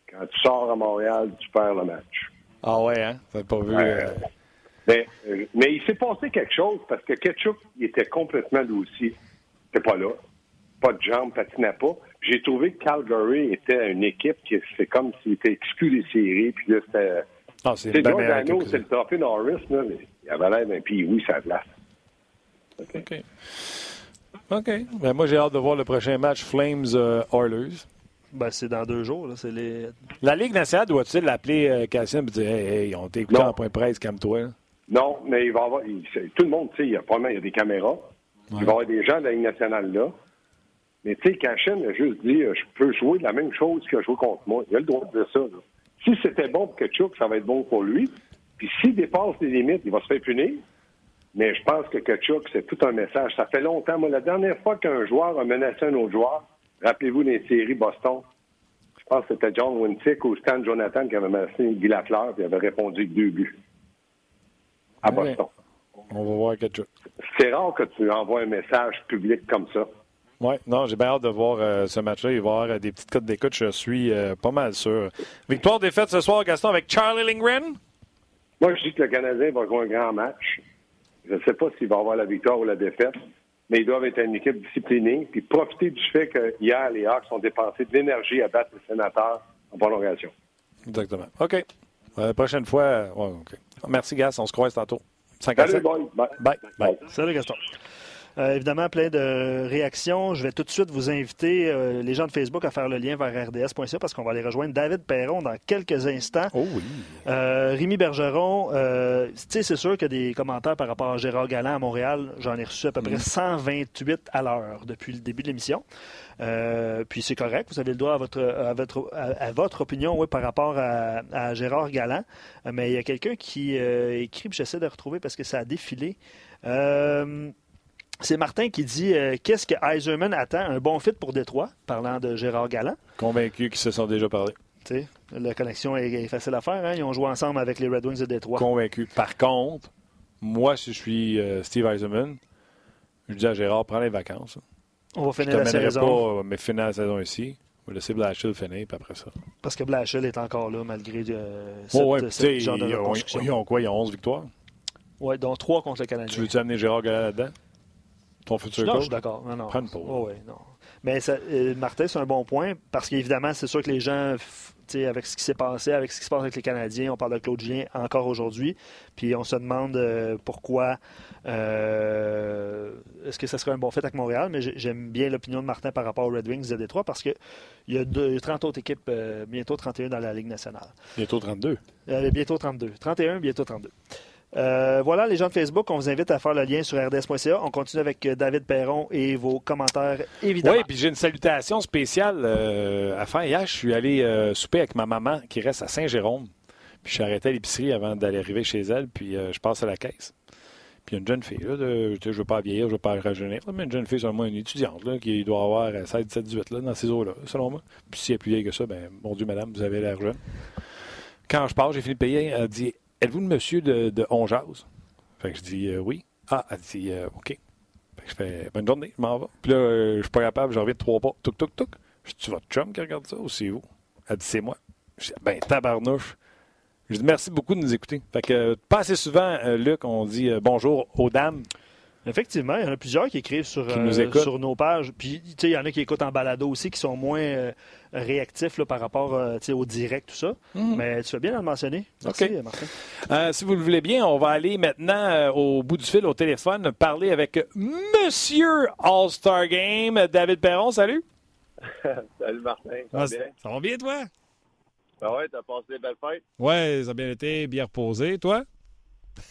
Quand tu sors à Montréal, tu perds le match. Ah ouais, hein? T'as pas vu. Euh, mais, euh, mais, il s'est passé quelque chose parce que Ketchup, il était complètement aussi. Il pas là. Pas de jambes, patinait pas. J'ai trouvé que Calgary était une équipe qui c'est comme s'il était exclu des séries. Puis là, c'était. Ah, c'est le c'est le trophée Norris, là, mais il avait l'air d'un puis oui, ça glace. OK. OK. Ben, moi, j'ai hâte de voir le prochain match Flames-Oilers. ben, c'est dans deux jours. Là. Les... La Ligue nationale doit-il l'appeler euh, Cassien et dire Hey, hey on t'écoute en point presse, calme-toi? Non, mais il va y avoir. tout le monde, tu sais, il y a probablement il y a des caméras. Il va y avoir des gens de la Ligue nationale là. Mais tu sais, Cashin a juste dit euh, Je peux jouer la même chose qu'il a joué contre moi. Il a le droit de dire ça. Si c'était bon pour Ketchuk, ça va être bon pour lui. Puis s'il dépasse les limites, il va se faire punir. Mais je pense que Kachuk, c'est tout un message. Ça fait longtemps. Moi, la dernière fois qu'un joueur a menacé un autre joueur, rappelez-vous les séries Boston, je pense que c'était John Winsick ou Stan Jonathan qui avait menacé Guy Lafleur et avait répondu deux buts à Boston. On va voir chose. C'est rare que tu envoies un message public comme ça. Oui, non, j'ai bien hâte de voir euh, ce match-là. Il va y avoir euh, des petites cotes d'écoute, je suis euh, pas mal sûr. Victoire, défaite ce soir, Gaston, avec Charlie Lindgren? Moi, je dis que le Canadien va jouer un grand match. Je ne sais pas s'il va avoir la victoire ou la défaite, mais ils doivent être une équipe disciplinée puis profiter du fait que hier, les Hawks ont dépensé de l'énergie à battre les sénateurs en prolongation. Exactement. OK. La prochaine fois, ouais, OK. Merci, Gas. On se croise tantôt. 5 à Salut, boy. Bye. Bye. Bye. Salut, Gaston. Euh, évidemment, plein de réactions. Je vais tout de suite vous inviter, euh, les gens de Facebook, à faire le lien vers rds.ca parce qu'on va aller rejoindre David Perron dans quelques instants. Oh oui. Euh, Rémi Bergeron, sais, c'est sûr qu'il y a des commentaires par rapport à Gérard Galland à Montréal. J'en ai reçu à peu près 128 à l'heure depuis le début de l'émission. Euh, puis c'est correct, vous avez le droit à votre, à votre, à, votre opinion oui, par rapport à, à Gérard Galland. Mais il y a quelqu'un qui euh, écrit, j'essaie de retrouver parce que ça a défilé. Euh, c'est Martin qui dit euh, qu'est-ce que Eiserman attend? Un bon fit pour Détroit, parlant de Gérard Galland. Convaincu qu'ils se sont déjà parlé. sais, la connexion est, facile à faire. Hein? Ils ont joué ensemble avec les Red Wings de Détroit. Convaincu. Par contre, moi, si je suis euh, Steve Eiserman, je dis à Gérard, prends les vacances. On va finir la saison. pas, euh, mais finir la saison ici. On va laisser Blashill finir, puis après ça. Parce que Blashill est encore là, malgré euh, cette, oh, ouais, cette genre de ils ont, ils ont quoi? Ils ont 11 victoires? Oui, dont 3 contre le Canadien. Tu veux-tu amener Gérard Galland là-dedans? Ton futur non, coach? je suis d'accord. Non, non. Prends. Oh, ouais, non. Mais ça, euh, Martin, c'est un bon point parce qu'évidemment, c'est sûr que les gens, avec ce qui s'est passé, avec ce qui se passe avec les Canadiens, on parle de Claude Julien encore aujourd'hui, puis on se demande euh, pourquoi euh, est-ce que ça serait un bon fait avec Montréal, mais j'aime bien l'opinion de Martin par rapport aux Red Wings de Détroit parce qu'il y a deux, 30 autres équipes, bientôt 31 dans la Ligue nationale. Bientôt 32. Euh, bientôt 32. 31, bientôt 32. Euh, voilà, les gens de Facebook, on vous invite à faire le lien sur rds.ca. On continue avec euh, David Perron et vos commentaires, évidemment. Oui, puis j'ai une salutation spéciale euh, à faire. Hier, je suis allé euh, souper avec ma maman qui reste à Saint-Jérôme. Puis je suis arrêté à l'épicerie avant d'aller arriver chez elle, puis je passe à la caisse. Puis une jeune fille, là, je ne veux pas vieillir, je ne veux pas rajeunir, mais une jeune fille, moi, une étudiante, là, qui doit avoir 16, 17, 18, là, dans ces eaux-là, selon moi. Puis si elle est plus vieille que ça, ben, mon Dieu, madame, vous avez l'air jeune. Quand je pars, j'ai fini de payer, elle dit Êtes-vous le monsieur de, de Onjaz? Fait que je dis euh, oui. Ah, elle dit euh, OK. Fait que je fais bonne journée, je m'en vais. Puis là, euh, je suis pas capable, je reviens de trois pas. Touc, touc, touc. Je dis, tu votre chum qui regarde ça ou c'est vous? Elle dit, c'est moi. Je dis, ben, tabarnouche. Je dis, merci beaucoup de nous écouter. Fait que, pas assez souvent, Luc, on dit bonjour aux dames. Effectivement, il y en a plusieurs qui écrivent sur, euh, sur nos pages. Puis, tu sais, il y en a qui écoutent en balado aussi, qui sont moins euh, réactifs là, par rapport euh, au direct, tout ça. Mhm. Mais tu fais bien de le mentionner. Merci, Martin. si vous le voulez bien, on va aller maintenant au bout du fil, au téléphone, parler avec Monsieur All-Star Game. David Perron, salut. salut, Martin. Ça, va bien? ça va bien, toi? Ben ouais, t'as passé des belles fêtes? Ouais, ça a bien été, bien reposé. Toi?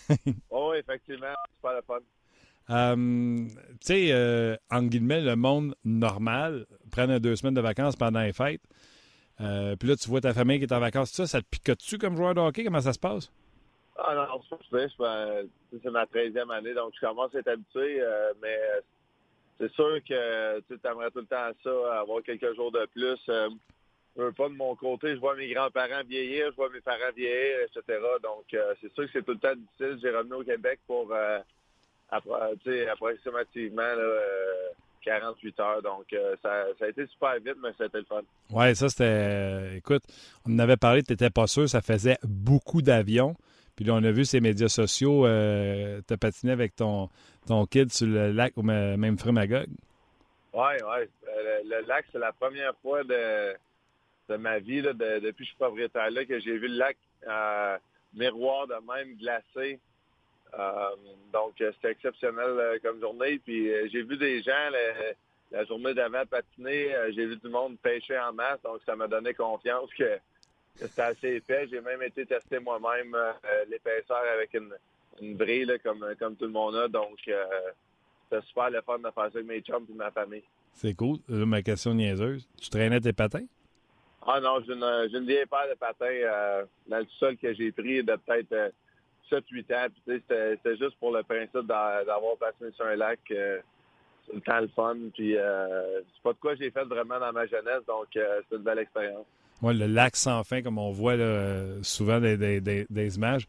oh, effectivement, c'est pas la fun. Euh, tu sais, euh, en guillemets, le monde normal prenne deux semaines de vacances pendant les fêtes. Euh, puis là, tu vois ta famille qui est en vacances, ça, ça te picote-tu comme joueur de hockey? Comment ça se passe? Ah non, c'est ma 13e année, donc je commence à être habitué, euh, mais c'est sûr que tu aimerais tout le temps ça, avoir quelques jours de plus. je veux pas de mon côté, je vois mes grands-parents vieillir, je vois mes parents vieillir, etc. Donc, c'est sûr que c'est tout le temps difficile. J'ai revenu au Québec pour approximativement 48 euh, heures. Donc, euh, ça, a été super vite, mais c'était le fun. Oui, ça, c'était. Euh, écoute, on en avait parlé, tu n'étais pas sûr, ça faisait beaucoup d'avions. Puis là, on a vu ces médias sociaux, euh, tu patiné avec ton, ton kid sur le lac au même Magog. Oui, oui. Le, lac, c'est la première fois de, de ma vie, depuis que je suis propriétaire là, que j'ai vu le lac miroir de même glacé euh, donc, euh, c'était exceptionnel euh, comme journée. Puis j'ai vu des gens la journée d'avant patiner. j'ai vu le monde pêcher en masse. Donc, ça m'a donné confiance que, c'était assez épais. J'ai même été tester moi-même l'épaisseur avec une, une brille comme, comme tout le monde a. Donc, c'était super le fun de faire ça avec mes chums et ma famille. C'est cool. ma question niaiseuse. Tu traînais tes patins? Ah non, j'ai une, une, vieille paire de patins dans le sol que j'ai pris de peut-être 7-8 ans. C'était juste pour le principe d'avoir passé sur un lac. Euh, c'est le temps le fun. Puis euh, c'est pas de quoi j'ai fait vraiment dans ma jeunesse, donc euh, c'est une belle expérience. Oui, le lac sans fin, comme on voit souvent des, des, images.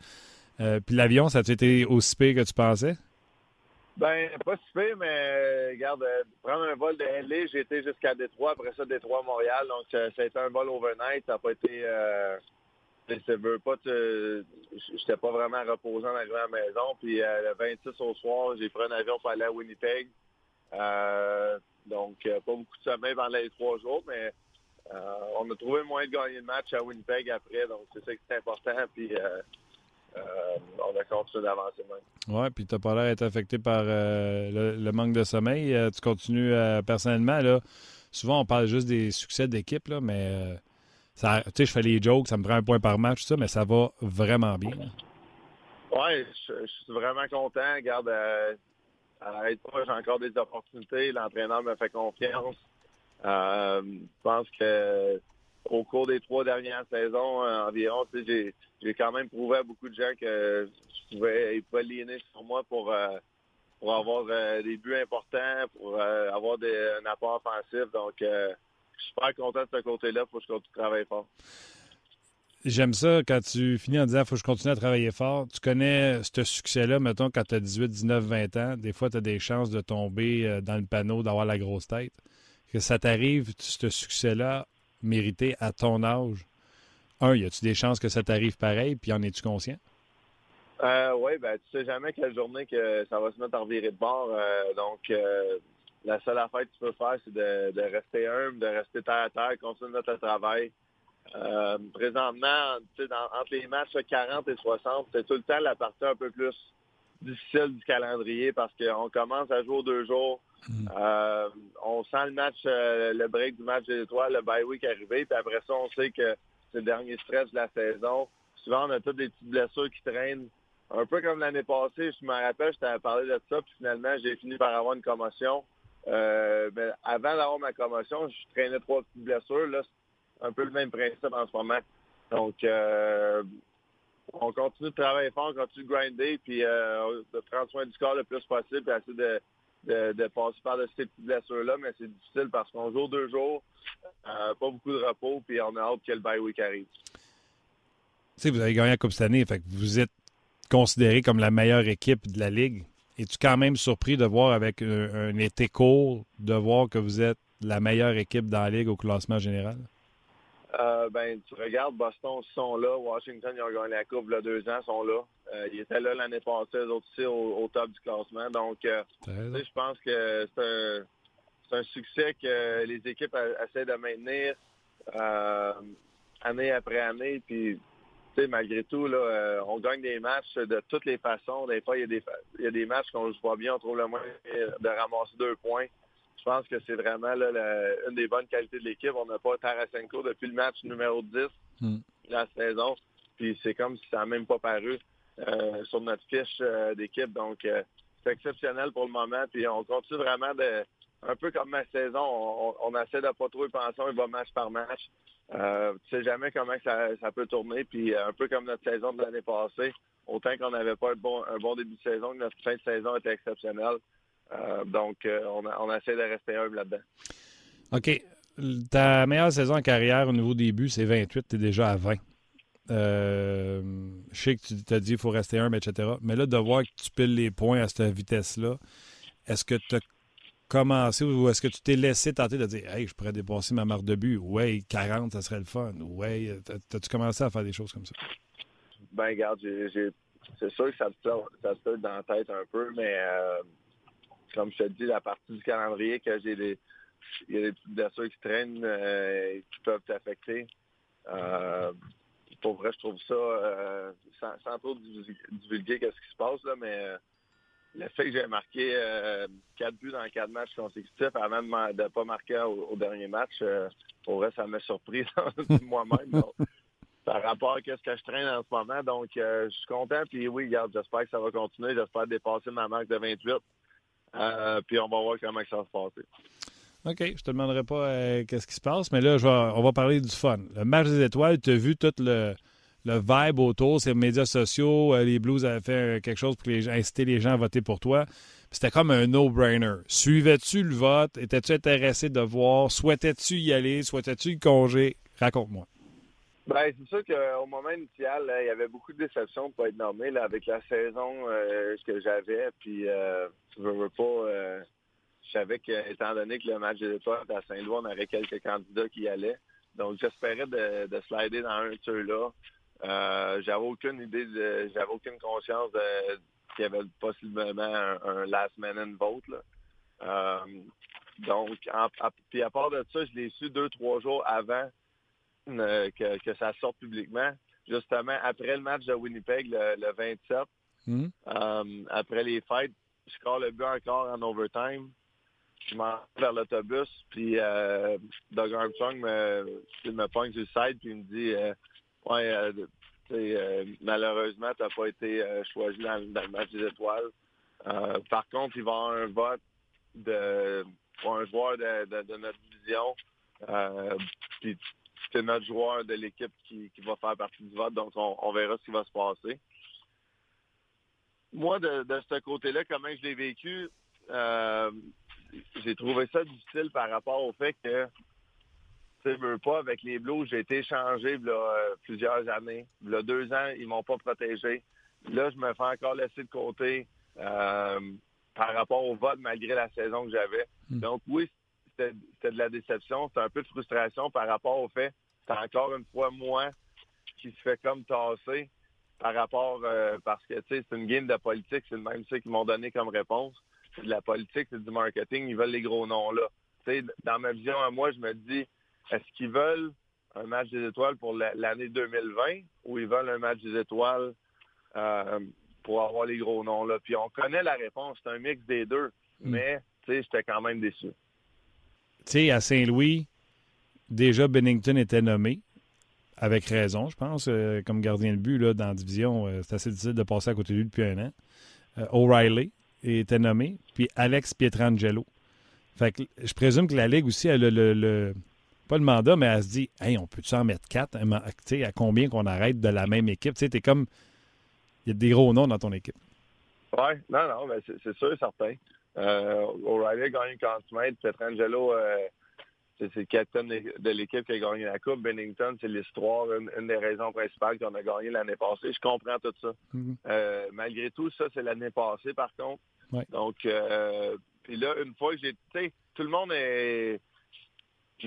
Euh, puis l'avion, ça a été aussi pire que tu pensais? Ben, pas si pire, mais regarde, euh, prendre un vol de Henley, j'ai été jusqu'à Détroit, après ça, Détroit, Montréal. Donc, ça, a été un vol overnight. Ça n'a pas été. Euh, je veux pas J'étais pas vraiment reposant en arrivant à la maison. Puis euh, le 26 au soir, j'ai pris un avion pour aller à Winnipeg. donc, pas beaucoup de sommeil pendant les trois jours, mais on a trouvé le moyen de gagner le match à Winnipeg après. Donc, c'est ça qui est important. Puis euh, on a continué d'avancer même. Oui, puis tu pas l'air d'être affecté par euh, le, manque de sommeil. Euh, tu continues personnellement, là. Souvent, on parle juste des succès d'équipe, là, mais ça, je fais les jokes, ça me prend un point par match, ça, mais ça va vraiment bien. Oui, je, suis vraiment content. Regarde, à être j'ai encore des opportunités. L'entraîneur me fait confiance. je pense que au cours des trois dernières saisons environ, tu sais, j'ai quand même prouvé à beaucoup de gens que je pouvais, ils pouvaient lier sur moi pour, euh, pour avoir euh, des buts importants, pour euh, avoir des, un apport offensif. Donc, super content de ce côté-là. Il faut que je continue de travailler fort. J'aime ça quand tu finis en disant faut que je continue à travailler fort. Tu connais ce succès-là, mettons, quand tu as 18, 19, 20 ans. Des fois, tu as des chances de tomber dans le panneau, d'avoir la grosse tête. Que ça t'arrive, ce succès-là, mérité à ton âge, un, y a-tu des chances que ça t'arrive pareil, puis en es-tu conscient? Euh, oui, ben tu sais jamais quelle journée que ça va se mettre en virer de bord. Euh, donc euh, la seule affaire que tu peux faire, c'est de, rester humble, de rester terre à terre, continuer notre travail. Euh, présentement, dans, entre les matchs 40 et 60, c'est tout le temps la partie un peu plus difficile du calendrier parce qu'on commence à jouer deux jours. Mm. on sent le match, le break du match des étoiles, le bye week arriver, puis après ça, on sait que c'est le dernier stress de la saison. Souvent, on a toutes des petites blessures qui traînent. Un peu comme l'année passée, je me rappelle, je t'avais parlé de ça, puis finalement, j'ai fini par avoir une commotion. Euh, mais avant d'avoir ma commotion, je traînais trois petites blessures. Là, c'est un peu le même principe en ce moment. Donc, euh, on continue de travailler fort, on continue de grinder, puis euh, de prendre soin du corps le plus possible, puis essayer de, passer par de ces petites blessures-là, mais c'est difficile parce qu'on joue deux jours, euh, pas beaucoup de repos, puis on a hâte que le bye week arrive. Tu vous avez gagné la Coupe cette année, fait que vous êtes considéré comme la meilleure équipe de la Ligue. Es-tu quand même surpris de voir avec un, été court, de voir que vous êtes la meilleure équipe dans la Ligue au classement général? Euh, ben, tu regardes, Boston sont là, Washington, ils ont gagné la Coupe il y a deux ans, sont là. Euh, ils étaient là l'année passée, eux autres aussi, au, top du classement. Donc, euh, je pense que c'est un, un, succès que les équipes essaient de maintenir année après année. Puis, malgré tout, là, on gagne des matchs de toutes les façons. Des fois, il y a des, il y a des matchs qu'on joue pas bien, on trouve le moyen de ramasser deux points. Je pense que c'est vraiment une des bonnes qualités de l'équipe. On n'a pas Tarasenko depuis le match numéro 10 hmm. de la saison. Puis c'est comme si ça n'a même pas paru euh, sur notre fiche euh, d'équipe. Donc euh, c'est exceptionnel pour le moment. Puis on continue vraiment de. Un peu comme ma saison, on, essaie de pas trop y penser, on va match par match. Euh, tu sais jamais comment ça, peut tourner. Puis un peu comme notre saison de l'année passée, autant qu'on n'avait pas un bon, début de saison, notre fin de saison était exceptionnelle. Euh, donc, euh, on, essaie de rester humble là-dedans. OK. Ta meilleure saison en carrière au niveau début, c'est 28. Tu es déjà à 20. Euh, je sais que tu t'as dit qu'il faut rester humble, etc. Mais là, de voir que tu piles les points à cette vitesse-là, est-ce que tu as commencé ou est-ce que tu t'es laissé tenter de dire Hey, je pourrais dépasser ma marque de but? Ouais, 40, ça serait le fun. Ouais, as-tu commencé à faire des choses comme ça? Ben, regarde, c'est sûr que ça te, ça dans la tête un peu, mais comme je te dis, la partie du calendrier que j'ai des. Il y a des petites blessures qui traînent euh, qui peuvent t'affecter. Euh, pour vrai, je trouve ça, euh, sans, trop divulguer qu'est-ce qui se passe, là, mais le fait que j'ai marqué quatre buts dans quatre matchs consécutifs avant de ne pas marquer au, dernier match, pour vrai, ça m'a surpris moi-même. par rapport à ce que je traîne en ce moment. Donc, je suis content. Puis oui, regarde, j'espère que ça va continuer. J'espère dépasser ma marque de 28. Euh, puis on va voir comment ça va se passer. OK. Je te demanderai pas euh, qu'est-ce qui se passe, mais là, on va parler du fun. Le match des étoiles, tu as vu tout le, vibe autour, ces médias sociaux. Euh, les Blues avaient fait quelque chose pour les, inciter les gens à voter pour toi. C'était comme un no-brainer. Suivais-tu le vote? Étais-tu intéressé de voir? Souhaitais-tu y aller? Souhaitais-tu le congé? Raconte-moi. Ben, c'est sûr qu'au moment initial, il y avait beaucoup de déceptions de pas être nommé avec la saison euh, que j'avais. Puis, euh, je veux, pas. Euh, je savais qu'étant donné que le match des étoiles à Saint-Louis, on aurait quelques candidats qui y allaient. Donc, j'espérais de, de slider dans un tour là. j'avais aucune idée, de, j'avais aucune conscience de, qu'il y avait possiblement un, last man vote. Là. donc, à, puis à part de ça, je l'ai su deux, trois jours avant euh, que, ça sorte publiquement. Justement, après le match de Winnipeg, le, 27, hmm. euh, après les fêtes, je score le but encore en overtime. Je m'en vais vers l'autobus, puis euh, Doug Armstrong me, me pointe sur le side, puis il me dit Ouais, malheureusement, tu n'as pas été choisi dans, le match des étoiles. par contre, il va y avoir un vote de, pour un joueur de, de notre division. puis c'est notre joueur de l'équipe qui, va faire partie du vote, donc on, verra ce qui va se passer. Moi, de, ce côté-là, comment je l'ai vécu, euh, j'ai trouvé ça difficile par rapport au fait que, tu sais, pas, avec les Blues, j'ai été échangé a plusieurs années. A deux ans, ils m'ont pas protégé. Là, je me fais encore laisser de côté euh, par rapport au vote, malgré la saison que j'avais. Hmm. Donc, oui, c'était de la déception, c'était un peu de frustration par rapport au fait c'est encore une fois moi qui se fait comme tasser par rapport euh, parce que tu sais c'est une game de politique, c'est le même ça qu'ils m'ont donné comme réponse. C'est de la politique, c'est du marketing, ils veulent les gros noms là. Tu sais, dans ma vision à moi, je me dis est-ce qu'ils veulent un match des étoiles pour l'année 2020 ou ils veulent un match des étoiles euh, pour avoir les gros noms là? Puis on connaît la réponse, c'est un mix des deux, hmm. mais j'étais quand même déçu. Tu sais, à Saint-Louis, déjà Bennington était nommé, avec raison, je pense, euh, comme gardien de but là, dans la division. Euh, c'est assez difficile de passer à côté de lui depuis un an. O'Reilly était nommé, puis Alex Pietrangelo. Fait que je présume que la Ligue aussi a le, pas le mandat, mais elle se dit Hey, on peut-tu en mettre quatre? À combien qu'on arrête de la même équipe? Tu sais, comme. Il y a des gros noms dans ton équipe. Oui, non, non, mais c'est sûr, certain. O'Reilly a gagné 40 mètres, Pietrangelo c'est le capitaine de l'équipe qui a gagné la Coupe. Bennington, c'est l'histoire, une, des raisons principales qu'on a gagné l'année passée. Je comprends tout ça. Mm-hmm. Euh, malgré tout, ça, c'est l'année passée, par contre. Donc, euh, puis là, une fois que j'ai... Tu tout le monde est,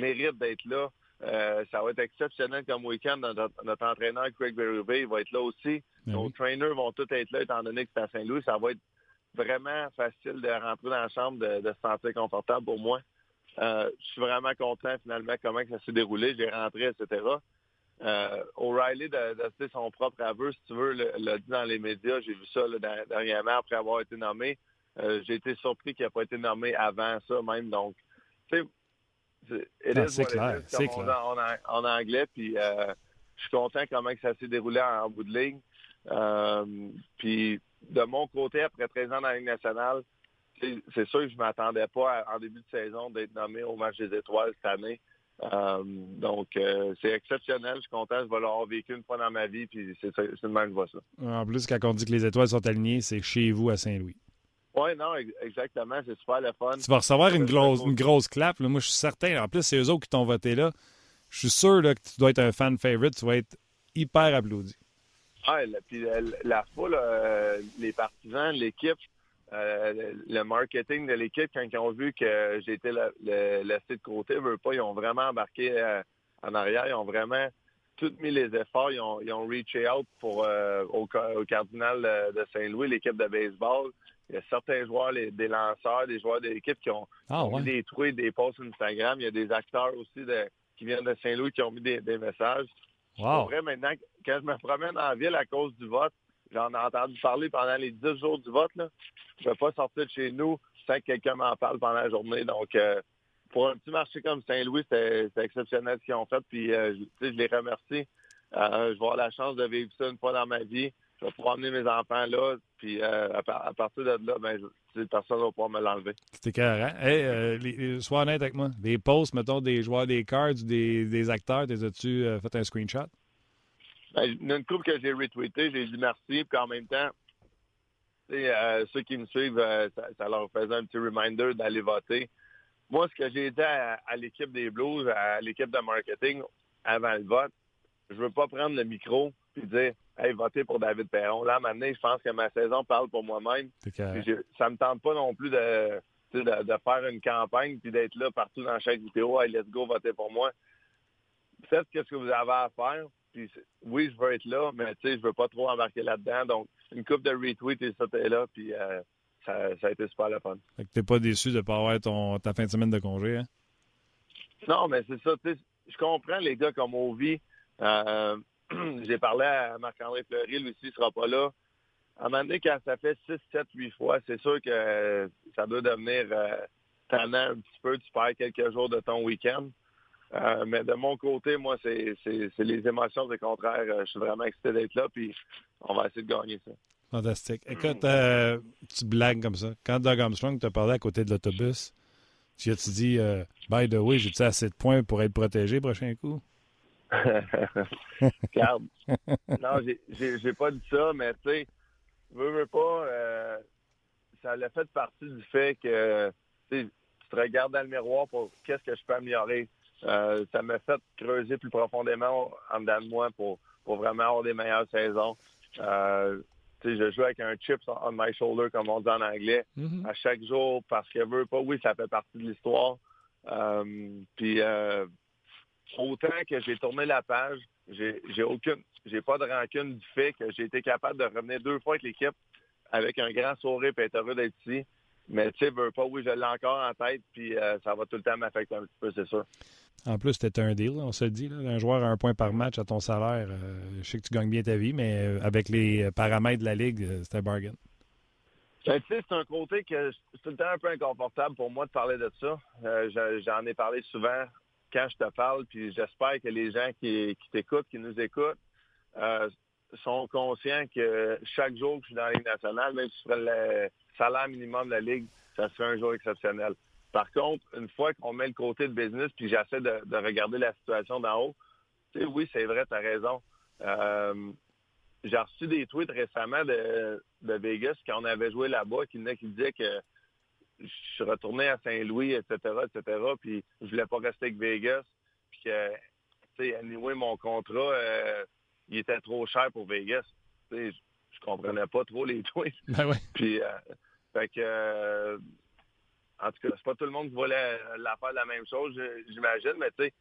mérite d'être là. Euh, ça va être exceptionnel comme week-end. Notre, entraîneur, Craig Berube, va être là aussi. Ben Nos trainers vont tous être là, étant donné que c'est à Saint-Louis. Ça va être vraiment facile de rentrer dans la chambre, de se sentir confortable pour moi. Euh, je suis vraiment content finalement comment ça s'est déroulé. J'ai rentré, etc. Euh, O'Reilly de, de son propre aveu, si tu veux, l'a dit dans les médias. J'ai vu ça dernièrement après avoir été nommé. Euh, j'ai été surpris qu'il n'ait pas été nommé avant ça même. Donc, tu sais, c'est clair. C'est clair. En, anglais, puis je suis content comment ça s'est déroulé en, bout de ligne. puis de mon côté, après 13 ans dans la Ligue nationale, c'est sûr que je ne m'attendais pas en début de saison d'être nommé au match des étoiles cette année. Euh, donc, euh, c'est exceptionnel. Je suis content. Je vais l'avoir vécu une fois dans ma vie. Puis c'est le même que je vois ça. En plus, quand on dit que les étoiles sont alignées, c'est chez vous à Saint-Louis. Oui, non, exactement. C'est super le fun. Tu vas recevoir une grosse, une grosse clap. Moi, je suis certain. En plus, c'est eux autres qui t'ont voté là. Je suis sûr que tu dois être un fan favorite. Tu vas être hyper applaudi. Ah, puis la foule, euh, les partisans, l'équipe, euh, le marketing de l'équipe, quand ils ont vu que j'étais laissé de côté, veut pas, ils ont vraiment embarqué euh, en arrière, ils ont vraiment tout mis les efforts, ils ont, ils ont reaché out pour, euh, au, Cardinal de Saint-Louis, l'équipe de baseball. Il y a certains joueurs, des lanceurs, des joueurs de l'équipe qui ont, ah, mis des tweets, des posts Instagram. Il y a des acteurs aussi qui viennent de Saint-Louis qui ont mis des, messages. Wow. Vrai, maintenant, quand je me promène en ville à cause du vote, J'en ai entendu parler pendant les 10 jours du vote. Là. Je ne vais pas sortir de chez nous sans que quelqu'un m'en parle pendant la journée. Donc, euh, pour un petit marché comme Saint-Louis, c'est exceptionnel ce qu'ils ont fait. Puis, euh, je, les remercie. Euh, je vais avoir la chance de vivre ça une fois dans ma vie. Je vais pouvoir emmener mes enfants là. Puis, à, partir de là, ben, personne ne va pouvoir me l'enlever. C'était carré. Hey, sois honnête avec moi. Les posts, mettons, des joueurs des cards, des, des acteurs, as tu fait un screenshot? Ben, il y a une couple que j'ai retweeté, j'ai dit merci, puis en même temps, euh, ceux qui me suivent, euh, ça, leur faisait un petit reminder d'aller voter. Moi, ce que j'ai dit à, l'équipe des Blues, à l'équipe de marketing avant le vote, je veux pas prendre le micro puis dire Hey, votez pour David Perron. Là, maintenant, je pense que ma saison parle pour moi-même. Ça me tente pas non plus de, de, faire une campagne puis d'être là partout dans chaque vidéo. Hey, let's go, votez pour moi. Faites ce que vous avez à faire. Puis, oui, je veux être là, mais tu sais, je veux pas trop embarquer là-dedans. Donc, une coupe de retweets et ça, t'es là. Puis, euh, ça, a été super le fun. Fait que t'es pas déçu de pas avoir ton, ta fin de semaine de congé, hein? Non, mais c'est ça. Je comprends les gars comme Ovi. Euh, j'ai parlé à Marc-André Fleury, lui aussi, il sera pas là. À un moment donné, quand ça fait 6, 7, 8 fois, c'est sûr que ça doit devenir euh, tannant un petit peu. Tu perds quelques jours de ton week-end. Euh, mais de mon côté, moi, c'est les émotions, c'est contraire. Je suis vraiment excité d'être là, puis on va essayer de gagner ça. Fantastique. Écoute, euh, tu blagues comme ça. Quand Doug Armstrong t'a parlé à côté de l'autobus, tu as-tu dit, euh, by the way, j'ai-tu assez de points pour être protégé prochain coup? Regarde. non, j'ai pas dit ça, mais tu sais, veux, veux pas, euh, ça a fait partie du fait que tu te regardes dans le miroir pour qu'est-ce que je peux améliorer. Euh, ça m'a fait creuser plus profondément en dedans de moi pour, pour vraiment avoir des meilleures saisons. Euh, je joue avec un chip on my shoulder, comme on dit en anglais, mm-hmm. à chaque jour parce que veut pas, oui, ça fait partie de l'histoire. Euh, puis euh, autant que j'ai tourné la page, j'ai aucune, j'ai pas de rancune du fait que j'ai été capable de revenir deux fois avec l'équipe avec un grand sourire et être heureux d'être ici. Mais tu sais, veux pas, oui, je l'ai encore en tête, puis euh, ça va tout le temps m'affecter un petit peu, c'est sûr. En plus, c'était un deal, on se le dit, un joueur à un point par match à ton salaire. Euh, je sais que tu gagnes bien ta vie, mais euh, avec les paramètres de la Ligue, c'était un bargain. Ben, tu sais, c'est un côté que c'est tout le temps un peu inconfortable pour moi de parler de ça. J'en ai parlé souvent quand je te parle, puis j'espère que les gens qui, t'écoutent, qui nous écoutent, sont conscients que chaque jour que je suis dans la Ligue nationale, même si je ferais le salaire minimum de la Ligue, ça serait un jour exceptionnel. Par contre, une fois qu'on met le côté de business, puis j'essaie de, regarder la situation d'en haut, tu sais, oui, c'est vrai, tu as raison. Euh, j'ai reçu des tweets récemment de, Vegas quand on avait joué là-bas, qui, qui disaient que je suis retourné à Saint-Louis, etc., etc., puis je voulais pas rester avec Vegas, puis que, tu sais, anyway, mon contrat, euh, il était trop cher pour Vegas. Tu sais, je comprenais pas trop les tweets. Ben ouais. Puis, euh, fait que, en tout cas, c'est pas tout le monde qui voulait la faire la même chose, j'imagine, mais tu sais,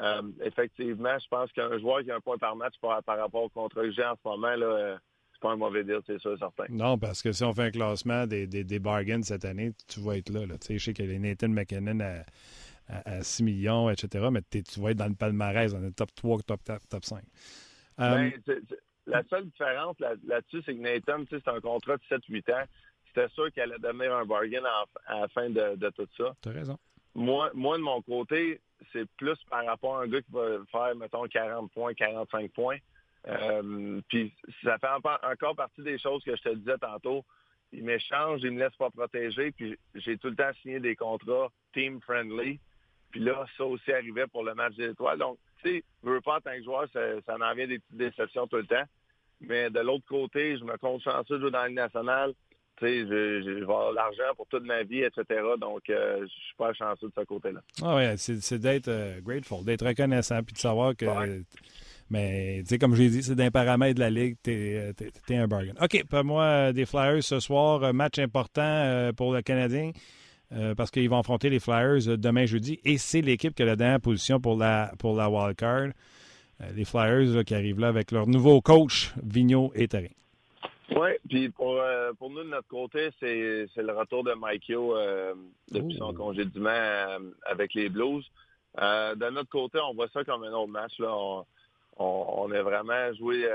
euh, effectivement, je pense qu'un joueur qui a un point par match par, rapport au contrat que j'ai en ce moment, là, euh, c'est pas un mauvais deal, c'est sûr, certain. Non, parce que si on fait un classement des, des, bargains cette année, tu vas être là. je sais qu'il y a Nathan McKinnon à, à, 6 millions, etc., mais tu vas être dans le palmarès, dans le top 3, top, top, top 5. Ben, euh, la seule différence là-dessus, c'est que Nathan, c'est un contrat de 7-8 ans c'était sûr qu'elle allait devenir un bargain à, la fin de, tout ça. Tu as raison. Moi, moi, de mon côté, c'est plus par rapport à un gars qui va faire, mettons, 40 points, 45 points. Euh, puis ça fait encore partie des choses que je te disais tantôt. Il m'échange, il me laisse pas protéger, puis j'ai tout le temps signé des contrats team friendly. Puis là, ça aussi arrivait pour le match des étoiles. Donc, tu sais, je veux pas en tant que joueur, ça, ça en vient des petites déceptions tout le temps. Mais de l'autre côté, je me compte chanceux de jouer dans la Ligue nationale je, je, vais avoir l'argent pour toute ma vie, etc. Donc, euh, je suis pas chanceux de ce côté-là. Ah oui, c'est d'être euh, grateful, d'être reconnaissant, puis de savoir que. Mais, tu sais, comme je l'ai dit, c'est d'un paramètre de la Ligue, tu es, un bargain. OK, pour moi, des Flyers ce soir, match important euh, pour le Canadien. parce qu'ils vont affronter les Flyers demain jeudi et c'est l'équipe qui a la dernière position pour la, pour la wild card. les Flyers qui arrivent là avec leur nouveau coach, Vigneault et Terrain. Oui, puis pour, euh, pour nous, de notre côté, c'est, le retour de Mike Yo euh, depuis son congédiement euh, avec les Blues. de notre côté, on voit ça comme un autre match. Là. On, on, a vraiment joué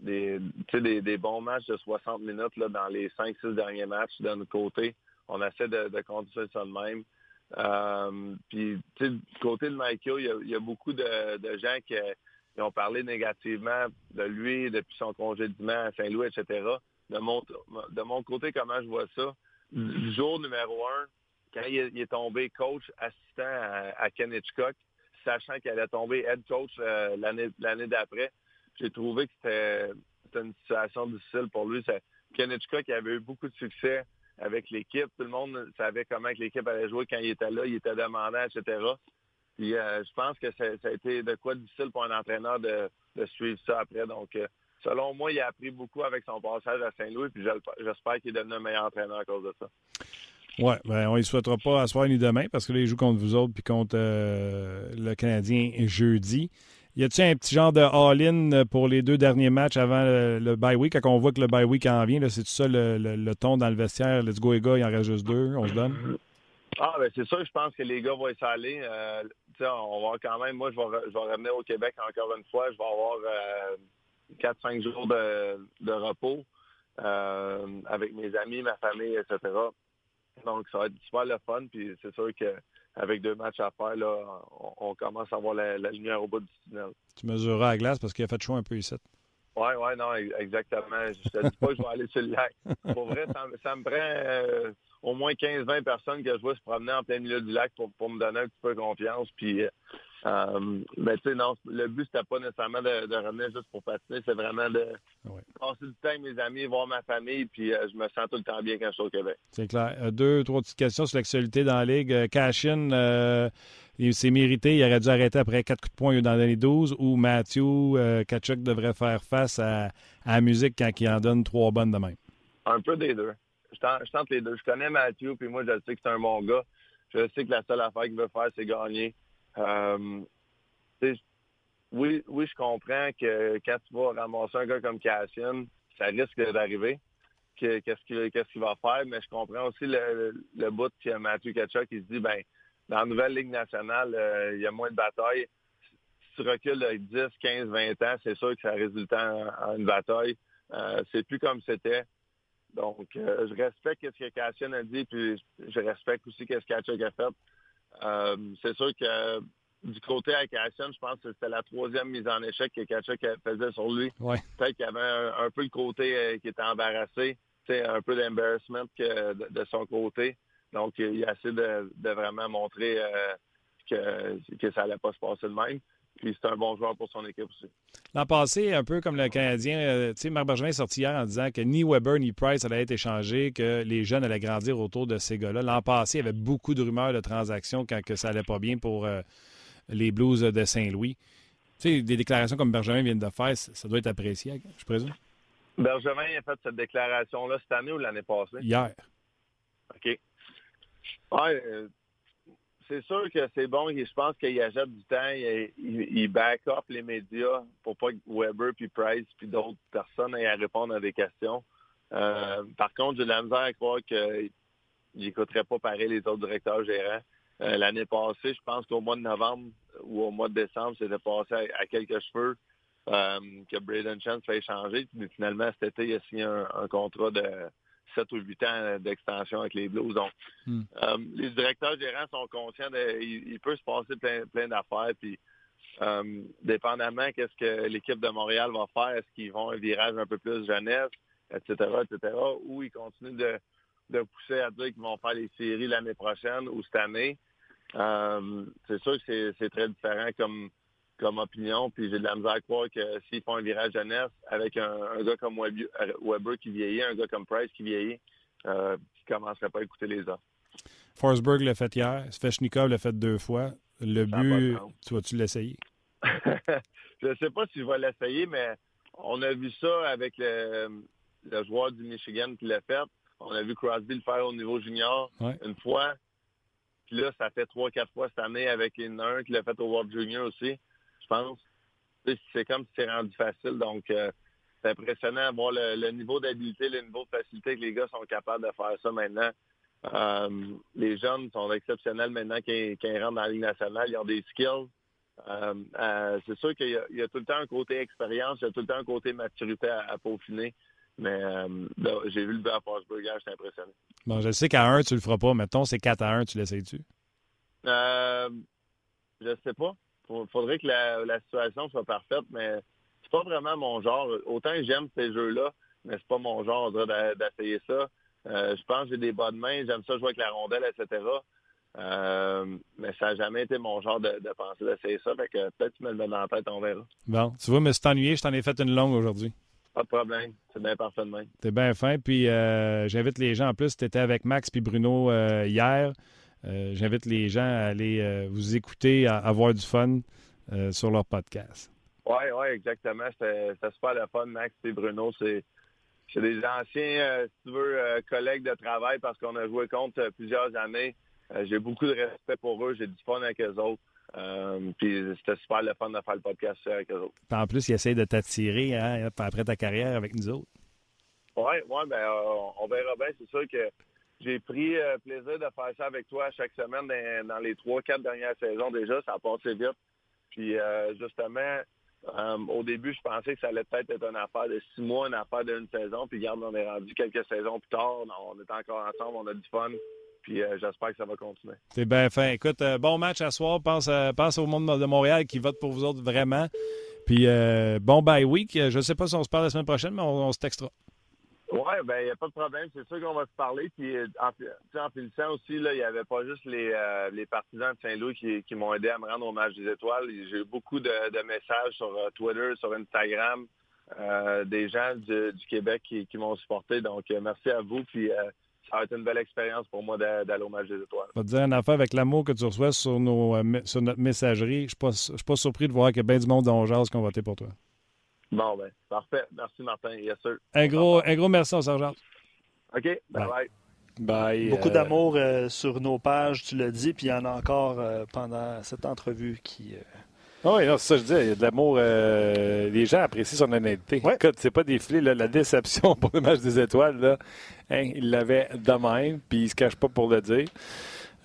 des, des, des bons matchs de 60 minutes là, dans les 5-6 derniers matchs de notre côté. On essaie de, de conduire ça de même. puis, du côté de Mike Yo, il y a, beaucoup de, de gens qui ils ont parlé négativement de lui depuis son congédiement à Saint-Louis, etc. De mon, de mon côté, comment je vois ça? Jour numéro un, quand il est, tombé coach assistant à, Ken Hitchcock, sachant qu'il allait tomber head coach euh, l'année d'après, j'ai trouvé que c'était une situation difficile pour lui. Ken Hitchcock avait eu beaucoup de succès avec l'équipe. Tout le monde savait comment l'équipe allait jouer quand il était là. Il était demandant, etc. Puis je pense que ça, a été de quoi difficile pour un entraîneur de, suivre ça après. Donc, selon moi, il a appris beaucoup avec son passage à Saint-Louis, puis j'espère qu'il est devenu un meilleur entraîneur à cause de ça. Oui, ben, on ne souhaitera pas à soir ni demain parce que là, il joue contre vous autres puis contre le Canadien jeudi. Y a-t-il un petit genre de all-in pour les deux derniers matchs avant le, bye week? Quand on voit que le bye week en vient, c'est tout ça le, ton dans le vestiaire? Let's go les gars, il en reste juste deux, on se donne? Ah, ben c'est sûr, je pense que les gars vont essayer aller. Euh, on va quand même, moi, je vais, je vais revenir au Québec encore une fois. Je vais avoir euh, 4-5 jours de, repos euh, avec mes amis, ma famille, etc. Donc, ça va être super le fun. Puis c'est sûr que avec deux matchs à faire, là, on, commence à voir la, lumière au bout du tunnel. Tu mesureras à glace parce qu'il a fait chaud un peu ici. Oui, oui, non, exactement. Je te dis pas que je vais aller sur le lac. Pour vrai, ça, me prend euh, au moins 15-20 personnes que je vois se promener en plein milieu du lac pour, pour me donner un petit peu confiance. Puis euh, euh, mais tu sais, non, le but, c'était pas nécessairement de, de, revenir juste pour patiner, c'est vraiment de passer du temps avec mes amis, voir ma famille, puis euh, je me sens tout le temps bien quand je suis au Québec. C'est clair. Euh, deux, trois petites questions sur l'actualité dans la Ligue. Cashin, il s'est mérité, il aurait dû arrêter après quatre coups de poing dans les 12, ou Matthew Kachuk devrait faire face à, la musique quand il en donne trois bonnes de même? Un peu des deux. Je tente, les deux. Je connais Matthew, puis moi, je sais que c'est un bon gars. Je sais que la seule affaire qu'il veut faire, c'est gagner. Euh, oui, oui, je comprends que quand tu vas ramasser un gars comme Cassian, ça risque d'arriver. Qu'est-ce qu'il va faire, mais je comprends aussi le, le bout que Mathieu Kachuk qui se dit ben dans la nouvelle Ligue nationale, euh, il y a moins de batailles. Si tu recules de 10, 15, 20 ans, c'est sûr que ça résulte en, une bataille. Euh, c'est plus comme c'était. Donc, je respecte ce que Cassian a dit, puis je respecte aussi ce que Kachuk a fait. Euh, c'est sûr que du côté à Cassian, je pense que c'était la troisième mise en échec que Kachuk faisait sur lui. Peut-être qu'il y avait un, peu le côté euh, qui était embarrassé, un peu d'embarrassment de, son côté. Donc, il a essayé de, vraiment montrer euh, que, que ça n'allait pas se passer de même. Puis c'est un bon joueur pour son équipe aussi. L'an passé, un peu comme le Canadien, euh, tu sais, Marc Bergevin est sorti hier en disant que ni Weber ni Price allaient être échangés, que les jeunes allaient grandir autour de ces gars-là. L'an passé, il y avait beaucoup de rumeurs de transactions quand que ça allait pas bien pour euh, les Blues de Saint-Louis. Tu sais, des déclarations comme Bergevin vient de faire, ça doit être apprécié, je présume. Bergevin a fait cette déclaration-là cette année ou l'année passée? Hier. OK. Ouais, euh, c'est sûr que c'est bon. Je pense qu'il achète du temps. Il, back up les médias pour pas que Weber, puis Price, puis d'autres personnes aient à répondre à des questions. Euh, par contre, j'ai de la misère à croire qu'il n'écouterait pas pareil les autres directeurs gérants. Euh, l'année passée, je pense qu'au mois de novembre ou au mois de décembre, c'était passé à, quelques cheveux euh, que Braden Chance fait échanger. Mais finalement, cet été, il a signé un contrat de 7 ou 8 ans d'extension avec les Blues. Donc, hmm. euh, les directeurs gérants sont conscients qu'il peut se passer plein, plein d'affaires. Puis, euh, dépendamment qu'est-ce que l'équipe de Montréal va faire, est-ce qu'ils vont un virage un peu plus jeunesse, etc., etc., ou ils continuent de, pousser à dire qu'ils vont faire les séries l'année prochaine ou cette année. Euh, c'est sûr que c'est très différent comme comme opinion, puis j'ai de la misère à croire que s'ils font un virage jeunesse avec un, gars comme Weber qui vieillit, un gars comme Price qui vieillit, euh, qui ne commencerait pas à écouter les autres. Forsberg l'a fait hier, Svechnikov l'a fait deux fois. Le but, tu vas-tu l'essayer? je ne sais pas si je vais l'essayer, mais on a vu ça avec le, joueur du Michigan qui l'a fait. On a vu Crosby le faire au niveau junior une fois. Puis là, ça fait trois, quatre fois cette année avec un qui l'a fait au World Junior aussi je pense. C'est comme si c'est rendu facile. Donc, euh, c'est impressionnant de voir le, niveau d'habileté, le niveau de facilité que les gars sont capables de faire ça maintenant. Euh, les jeunes sont exceptionnels maintenant quand, ils rentrent dans la Ligue nationale. Ils ont des skills. Euh, c'est sûr qu'il y, a tout le temps un côté expérience, il y a tout le temps un côté maturité à, peaufiner. Mais j'ai vu le but à Passburger, j'étais impressionné. Bon, je sais qu'à 1, tu le feras pas. Mettons, c'est 4 à 1, tu l'essayes-tu? Euh, je sais pas faudrait que la, situation soit parfaite, mais c'est pas vraiment mon genre. Autant j'aime ces jeux-là, mais c'est pas mon genre d'essayer ça. Euh, je pense que j'ai des bonnes mains, j'aime ça jouer avec la rondelle, etc. Euh, mais ça n'a jamais été mon genre de, penser d'essayer ça. Fait que peut-être que tu me le mets dans la tête, on verra. Bon, tu vois, mais c'est ennuyé, je t'en ai fait une longue aujourd'hui. Pas de problème. C'est bien parfait de T'es bien fin. Puis euh, j'invite les gens en plus. Tu étais avec Max puis Bruno hier. J'invite les gens à aller vous écouter, à avoir du fun sur leur podcast. Oui, oui, exactement. C'était super le fun, Max et Bruno. C'est des anciens, si tu veux, collègues de travail parce qu'on a joué contre plusieurs années. J'ai beaucoup de respect pour eux. J'ai du fun avec eux autres. Euh, puis c'était super le fun de faire le podcast avec eux autres. En plus, ils essayent de t'attirer hein, après ta carrière avec nous autres. Oui, ouais, ben, euh, on verra bien. C'est sûr que j'ai pris euh, plaisir de faire ça avec toi chaque semaine dans, les trois, quatre dernières saisons déjà. Ça a passé vite. Puis justement, au début, je pensais que ça allait peut-être être une affaire de six mois, une affaire d'une saison. Puis regarde, on est rendu quelques saisons plus tard. On est encore ensemble, on a du fun. Puis euh, j'espère que ça va continuer. C'est bien fin. Écoute, euh, bon match à soir. Pense, euh, pense au monde de Montréal qui vote pour vous autres vraiment. Puis bon bye week. Je ne sais pas si on se parle la semaine prochaine, mais on, se textera. Ben il n'y a pas de problème. C'est sûr qu'on va se parler. Puis en, en finissant aussi, il n'y avait pas juste les, partisans de Saint-Louis qui, m'ont aidé à me rendre au match des étoiles. J'ai eu beaucoup de, messages sur Twitter, sur Instagram, des gens du, Québec qui, qui m'ont supporté. Donc merci à vous. Puis ça va être une belle expérience pour moi d'aller au match des étoiles. Je vais te dire une affaire avec l'amour que tu reçois sur, nos, euh, sur notre messagerie. Je ne suis, pas surpris de voir qu'il y a bien du monde dans qui ont voté pour toi. Bon, ben, parfait. Merci, Martin. Yes, sir. Un gros, un gros merci, Sergent. OK. Bye-bye. Bye. Beaucoup euh, d'amour euh, sur nos pages, tu l'as dit, puis il y en a encore pendant cette entrevue qui ah oui, c'est ça que je dis. Il y a de l'amour. Euh, les gens apprécient son honnêteté. Ouais. Écoute, c'est pas défilé. la déception pour le match des étoiles, là, hein, il l'avait de même, puis il se cache pas pour le dire.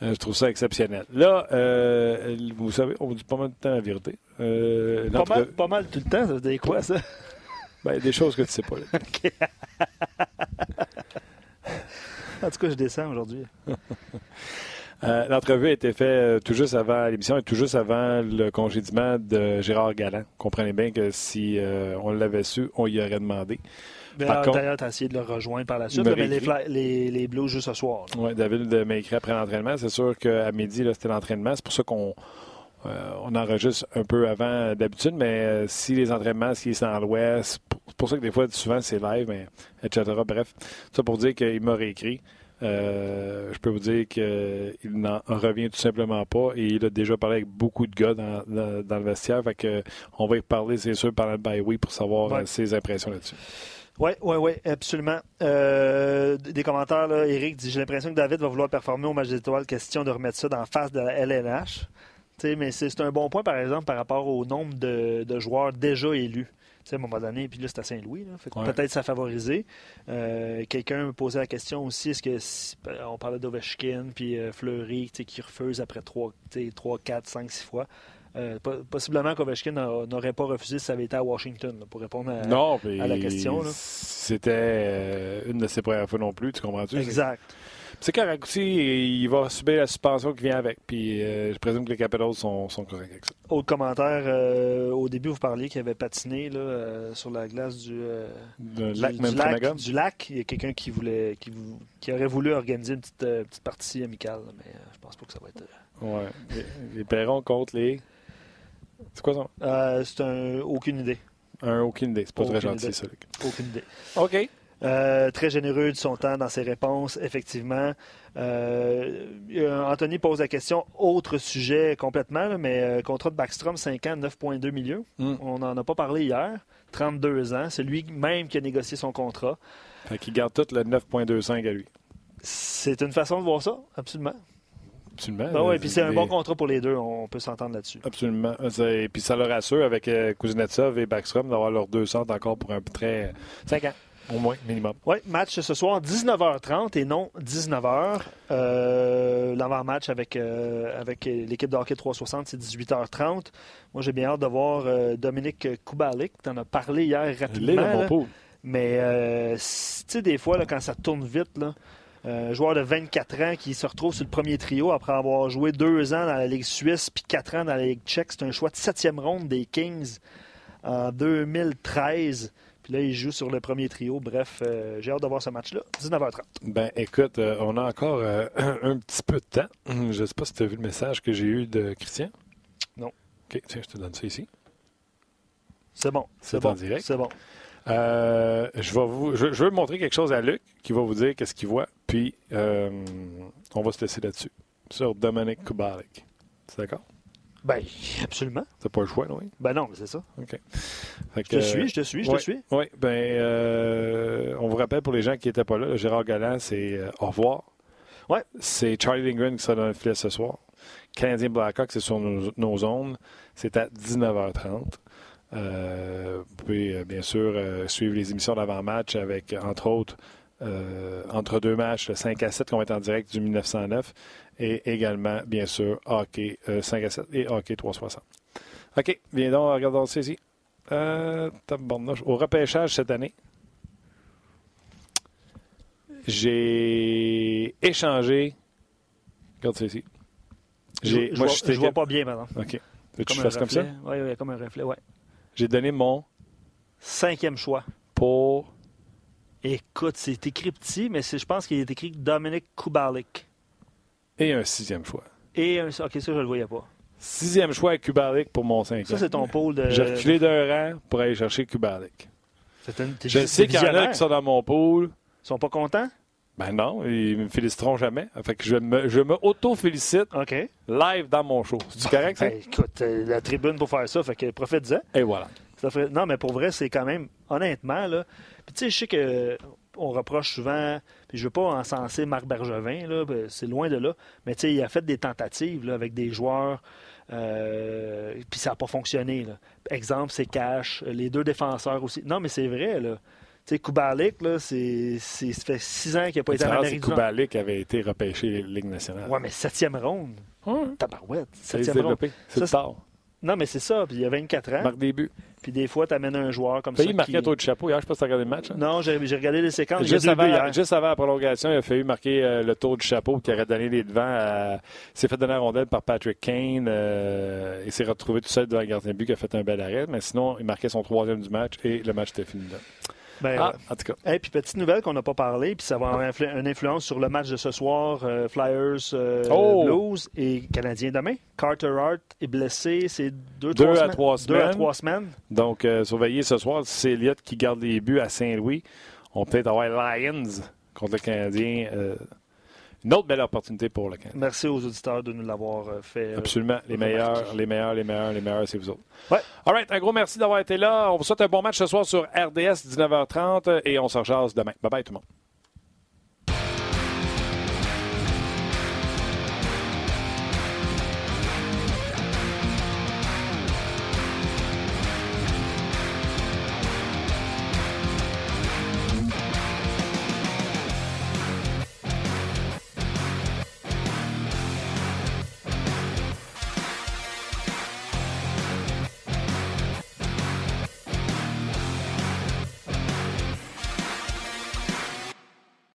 Euh, je trouve ça exceptionnel. Là, euh, vous savez, on vous dit pas mal de temps la vérité. pas, mal, pas mal tout le temps, ça veut dire quoi, ça? Ben, des choses que tu sais pas. en tout cas, je descends aujourd'hui. Euh, l'entrevue a été faite euh, tout juste avant l'émission et tout juste avant le congédiement de Gérard Galland. Comprenez bien que si euh, on l'avait su, on y aurait demandé. D'ailleurs, tu as essayé de le rejoindre par la suite, mais les, les, Blues juste ce soir. Oui, David m'a écrit après l'entraînement. C'est sûr qu'à midi, c'était l'entraînement. C'est pour ça qu'on on enregistre un peu avant d'habitude, mais si les entraînements, s'ils sont dans l'ouest, c'est pour ça que des fois, souvent, c'est live, mais, etc. Bref, ça pour dire qu'il m'a réécrit. Euh, je peux vous dire qu'il n'en revient tout simplement pas et il a déjà parlé avec beaucoup de gars dans, le vestiaire. Fait que on va y parler, c'est sûr, pendant le bye week pour savoir euh, ses impressions là-dessus. Oui, oui, oui, absolument. Euh, des commentaires, là, Eric dit J'ai l'impression que David va vouloir performer au match des étoiles. Question de remettre ça dans la face de la LNH. mais c'est un bon point, par exemple, par rapport au nombre de joueurs déjà élus à un moment donné, puis là, c'est à Saint-Louis. Peut-être ça favorisé. Euh, quelqu'un me posait la question aussi est-ce que, ben, on parlait d'Ovechkin, puis euh, Fleury, qui refuse après 3, 3, 4, 5, 6 fois. Euh, possiblement qu'Ovechkin n'aurait pas refusé si ça avait été à Washington, pour répondre à, la question. C'était une de ses premières fois non plus, tu comprends-tu? Exact. C'est correct aussi, il va subir la suspension qui vient avec. Puis euh, je présume que les Capitals sont, sont corrects avec ça. Autre commentaire, euh, au début, vous parliez qu'il avait patiné là, euh, sur la glace du, lac, du, lac, du lac. Il y a quelqu'un qui voulait qui, qui, aurait voulu organiser une petite, petite partie amicale, mais je pense pas que ça va être. Ouais. Les, Perrons contre les. C'est quoi ça? c'est un. Aucune idée. Un aucune idée. C'est pas très gentil, ça, Luc. Aucune idée. OK. Euh, très généreux de son temps dans ses réponses, effectivement. Euh, Anthony pose la question, autre sujet complètement, mais euh, contrat de Backstrom, 5 ans, 9,2 millions. Hmm. On n'en a pas parlé hier. 32 ans. C'est lui-même qui a négocié son contrat. Fait qu'il garde tout le 9,25 à lui. C'est une façon de voir ça, absolument. Absolument. Ben puis c'est un bon contrat pour les deux. On peut s'entendre là-dessus. Absolument. Et puis ça leur assure avec Kuznetsov et Backstrom d'avoir leurs deux centres encore pour un très 5 ans. Au moins, minimum. Oui, match ce soir, 19h30 et non 19h. Euh, L'avant-match avec, euh, avec l'équipe de hockey 360, c'est 18h30. Moi, j'ai bien hâte de voir euh, Dominique Kubalik. Tu en as parlé hier rapidement. mais, euh, tu sais, des fois, là, quand ça tourne vite, là, un joueur de 24 ans qui se retrouve sur le premier trio après avoir joué deux ans dans la Ligue suisse puis quatre ans dans la Ligue tchèque. C'est un choix de septième ronde des Kings en 2013 là, il joue sur le premier trio. Bref, euh, j'ai hâte de voir ce match-là. 19h30. Ben, écoute, euh, on a encore euh, un petit peu de temps. Je ne sais pas si tu as vu le message que j'ai eu de Christian. Non. OK, tiens, je te donne ça ici. C'est bon. C'est bon. en direct. C'est bon. je, vais vous, je, veux montrer quelque chose à Luc qui va vous dire qu'est-ce qu'il voit. Puis, on va se laisser là-dessus. sur Dominic Kubalik. C'est d'accord? Ben, absolument. C'est pas le choix, oui? Ben non, c'est ça. OK. je te suis, je te suis, je te suis. Oui, ben, euh, on vous rappelle pour les gens qui n'étaient pas là, Gérard Galland, c'est euh, au revoir. Ouais. C'est Charlie Lindgren qui sera dans le filet ce soir. Canadien Blackhawk, c'est sur nos, zones. C'est à 19h30. Euh, vous pouvez bien sûr suivre les émissions d'avant-match avec, entre autres, entre deux matchs, 5 à 7 qu'on va être en direct du 1909 et également, bien sûr, hockey 5 à 7 et hockey 360. OK, viens donc, regardons ici. Euh, au repêchage cette année, j'ai échangé. Regarde ça ici. Je, moi, je, vois, pas bien maintenant. OK. Tu fasses comme ça? Oui, oui, comme un reflet, oui. J'ai donné mon cinquième choix. Pour. Écoute, c'est écrit petit, mais je pense qu'il est écrit Dominic Kubalik. Et un sixième choix. Et un. OK, ça, je le voyais pas. Sixième choix à Kubalik pour mon cinquième. Ça, c'est ton pôle de. J'ai reculé d'un rang pour aller chercher Kubalik. Une... Je sais qu'il y en a qui sont dans mon pôle. Ils sont pas contents? Ben non, ils me féliciteront jamais. Fait que je me, je me auto-félicite OK. live dans mon show. C'est correct, ça? Ben, écoute, euh, la tribune pour faire ça, fait que profite-en. Et voilà. Non, mais pour vrai, c'est quand même, honnêtement, là. Puis tu sais, je sais que on reproche souvent, puis je veux pas encenser Marc Bergevin, là, ben, c'est loin de là, mais tu sais, il a fait des tentatives là, avec des joueurs euh, puis ça n'a pas fonctionné. Là. Exemple, c'est Cash, les deux défenseurs aussi. Non, mais c'est vrai, là. Tu sais, Kubalik, là, c'est, ça fait six ans qu'il n'a pas été en Amérique du Kubalik avait été repêché Ligue nationale. Ouais, mais septième ronde. Hum. Tabarouette. Septième ronde. C'est tard. Non, mais c'est ça. Puis il y a 24 ans. Marque début. Puis des fois, tu amènes un joueur comme ça. Il marquait qui... un de chapeau hier. Je ne sais pas si tu as regardé le match. Hein? Non, j'ai regardé les séquences. Juste avant, juste avant, la prolongation, il a fallu marquer euh, le tour du chapeau qui aurait donné les devants. À... Il s'est fait donner la rondelle par Patrick Kane. Euh... Il s'est retrouvé tout seul devant le gardien de but qui a fait un bel arrêt. Mais sinon, il marquait son troisième du match et le match était fini là. Ben, ah, en tout cas. Et puis, petite nouvelle qu'on n'a pas parlé, puis ça va avoir une influence sur le match de ce soir, euh, Flyers euh, oh! Blues et Canadiens demain. Carter Hart est blessé, c'est deux, deux, à trois semaines. deux à trois semaines. Donc, euh, surveillez ce soir, c'est Elliott qui garde les buts à Saint-Louis. On peut peut-être avoir Lions contre le Canadien une autre belle opportunité pour le Canada. Merci aux auditeurs de nous l'avoir euh, fait. Euh, Absolument. Les meilleurs, les meilleurs, les meilleurs, les meilleurs, c'est vous autres. Ouais. All right. Un gros merci d'avoir été là. On vous souhaite un bon match ce soir sur RDS 19h30 et on se recharge demain. Bye bye tout le monde.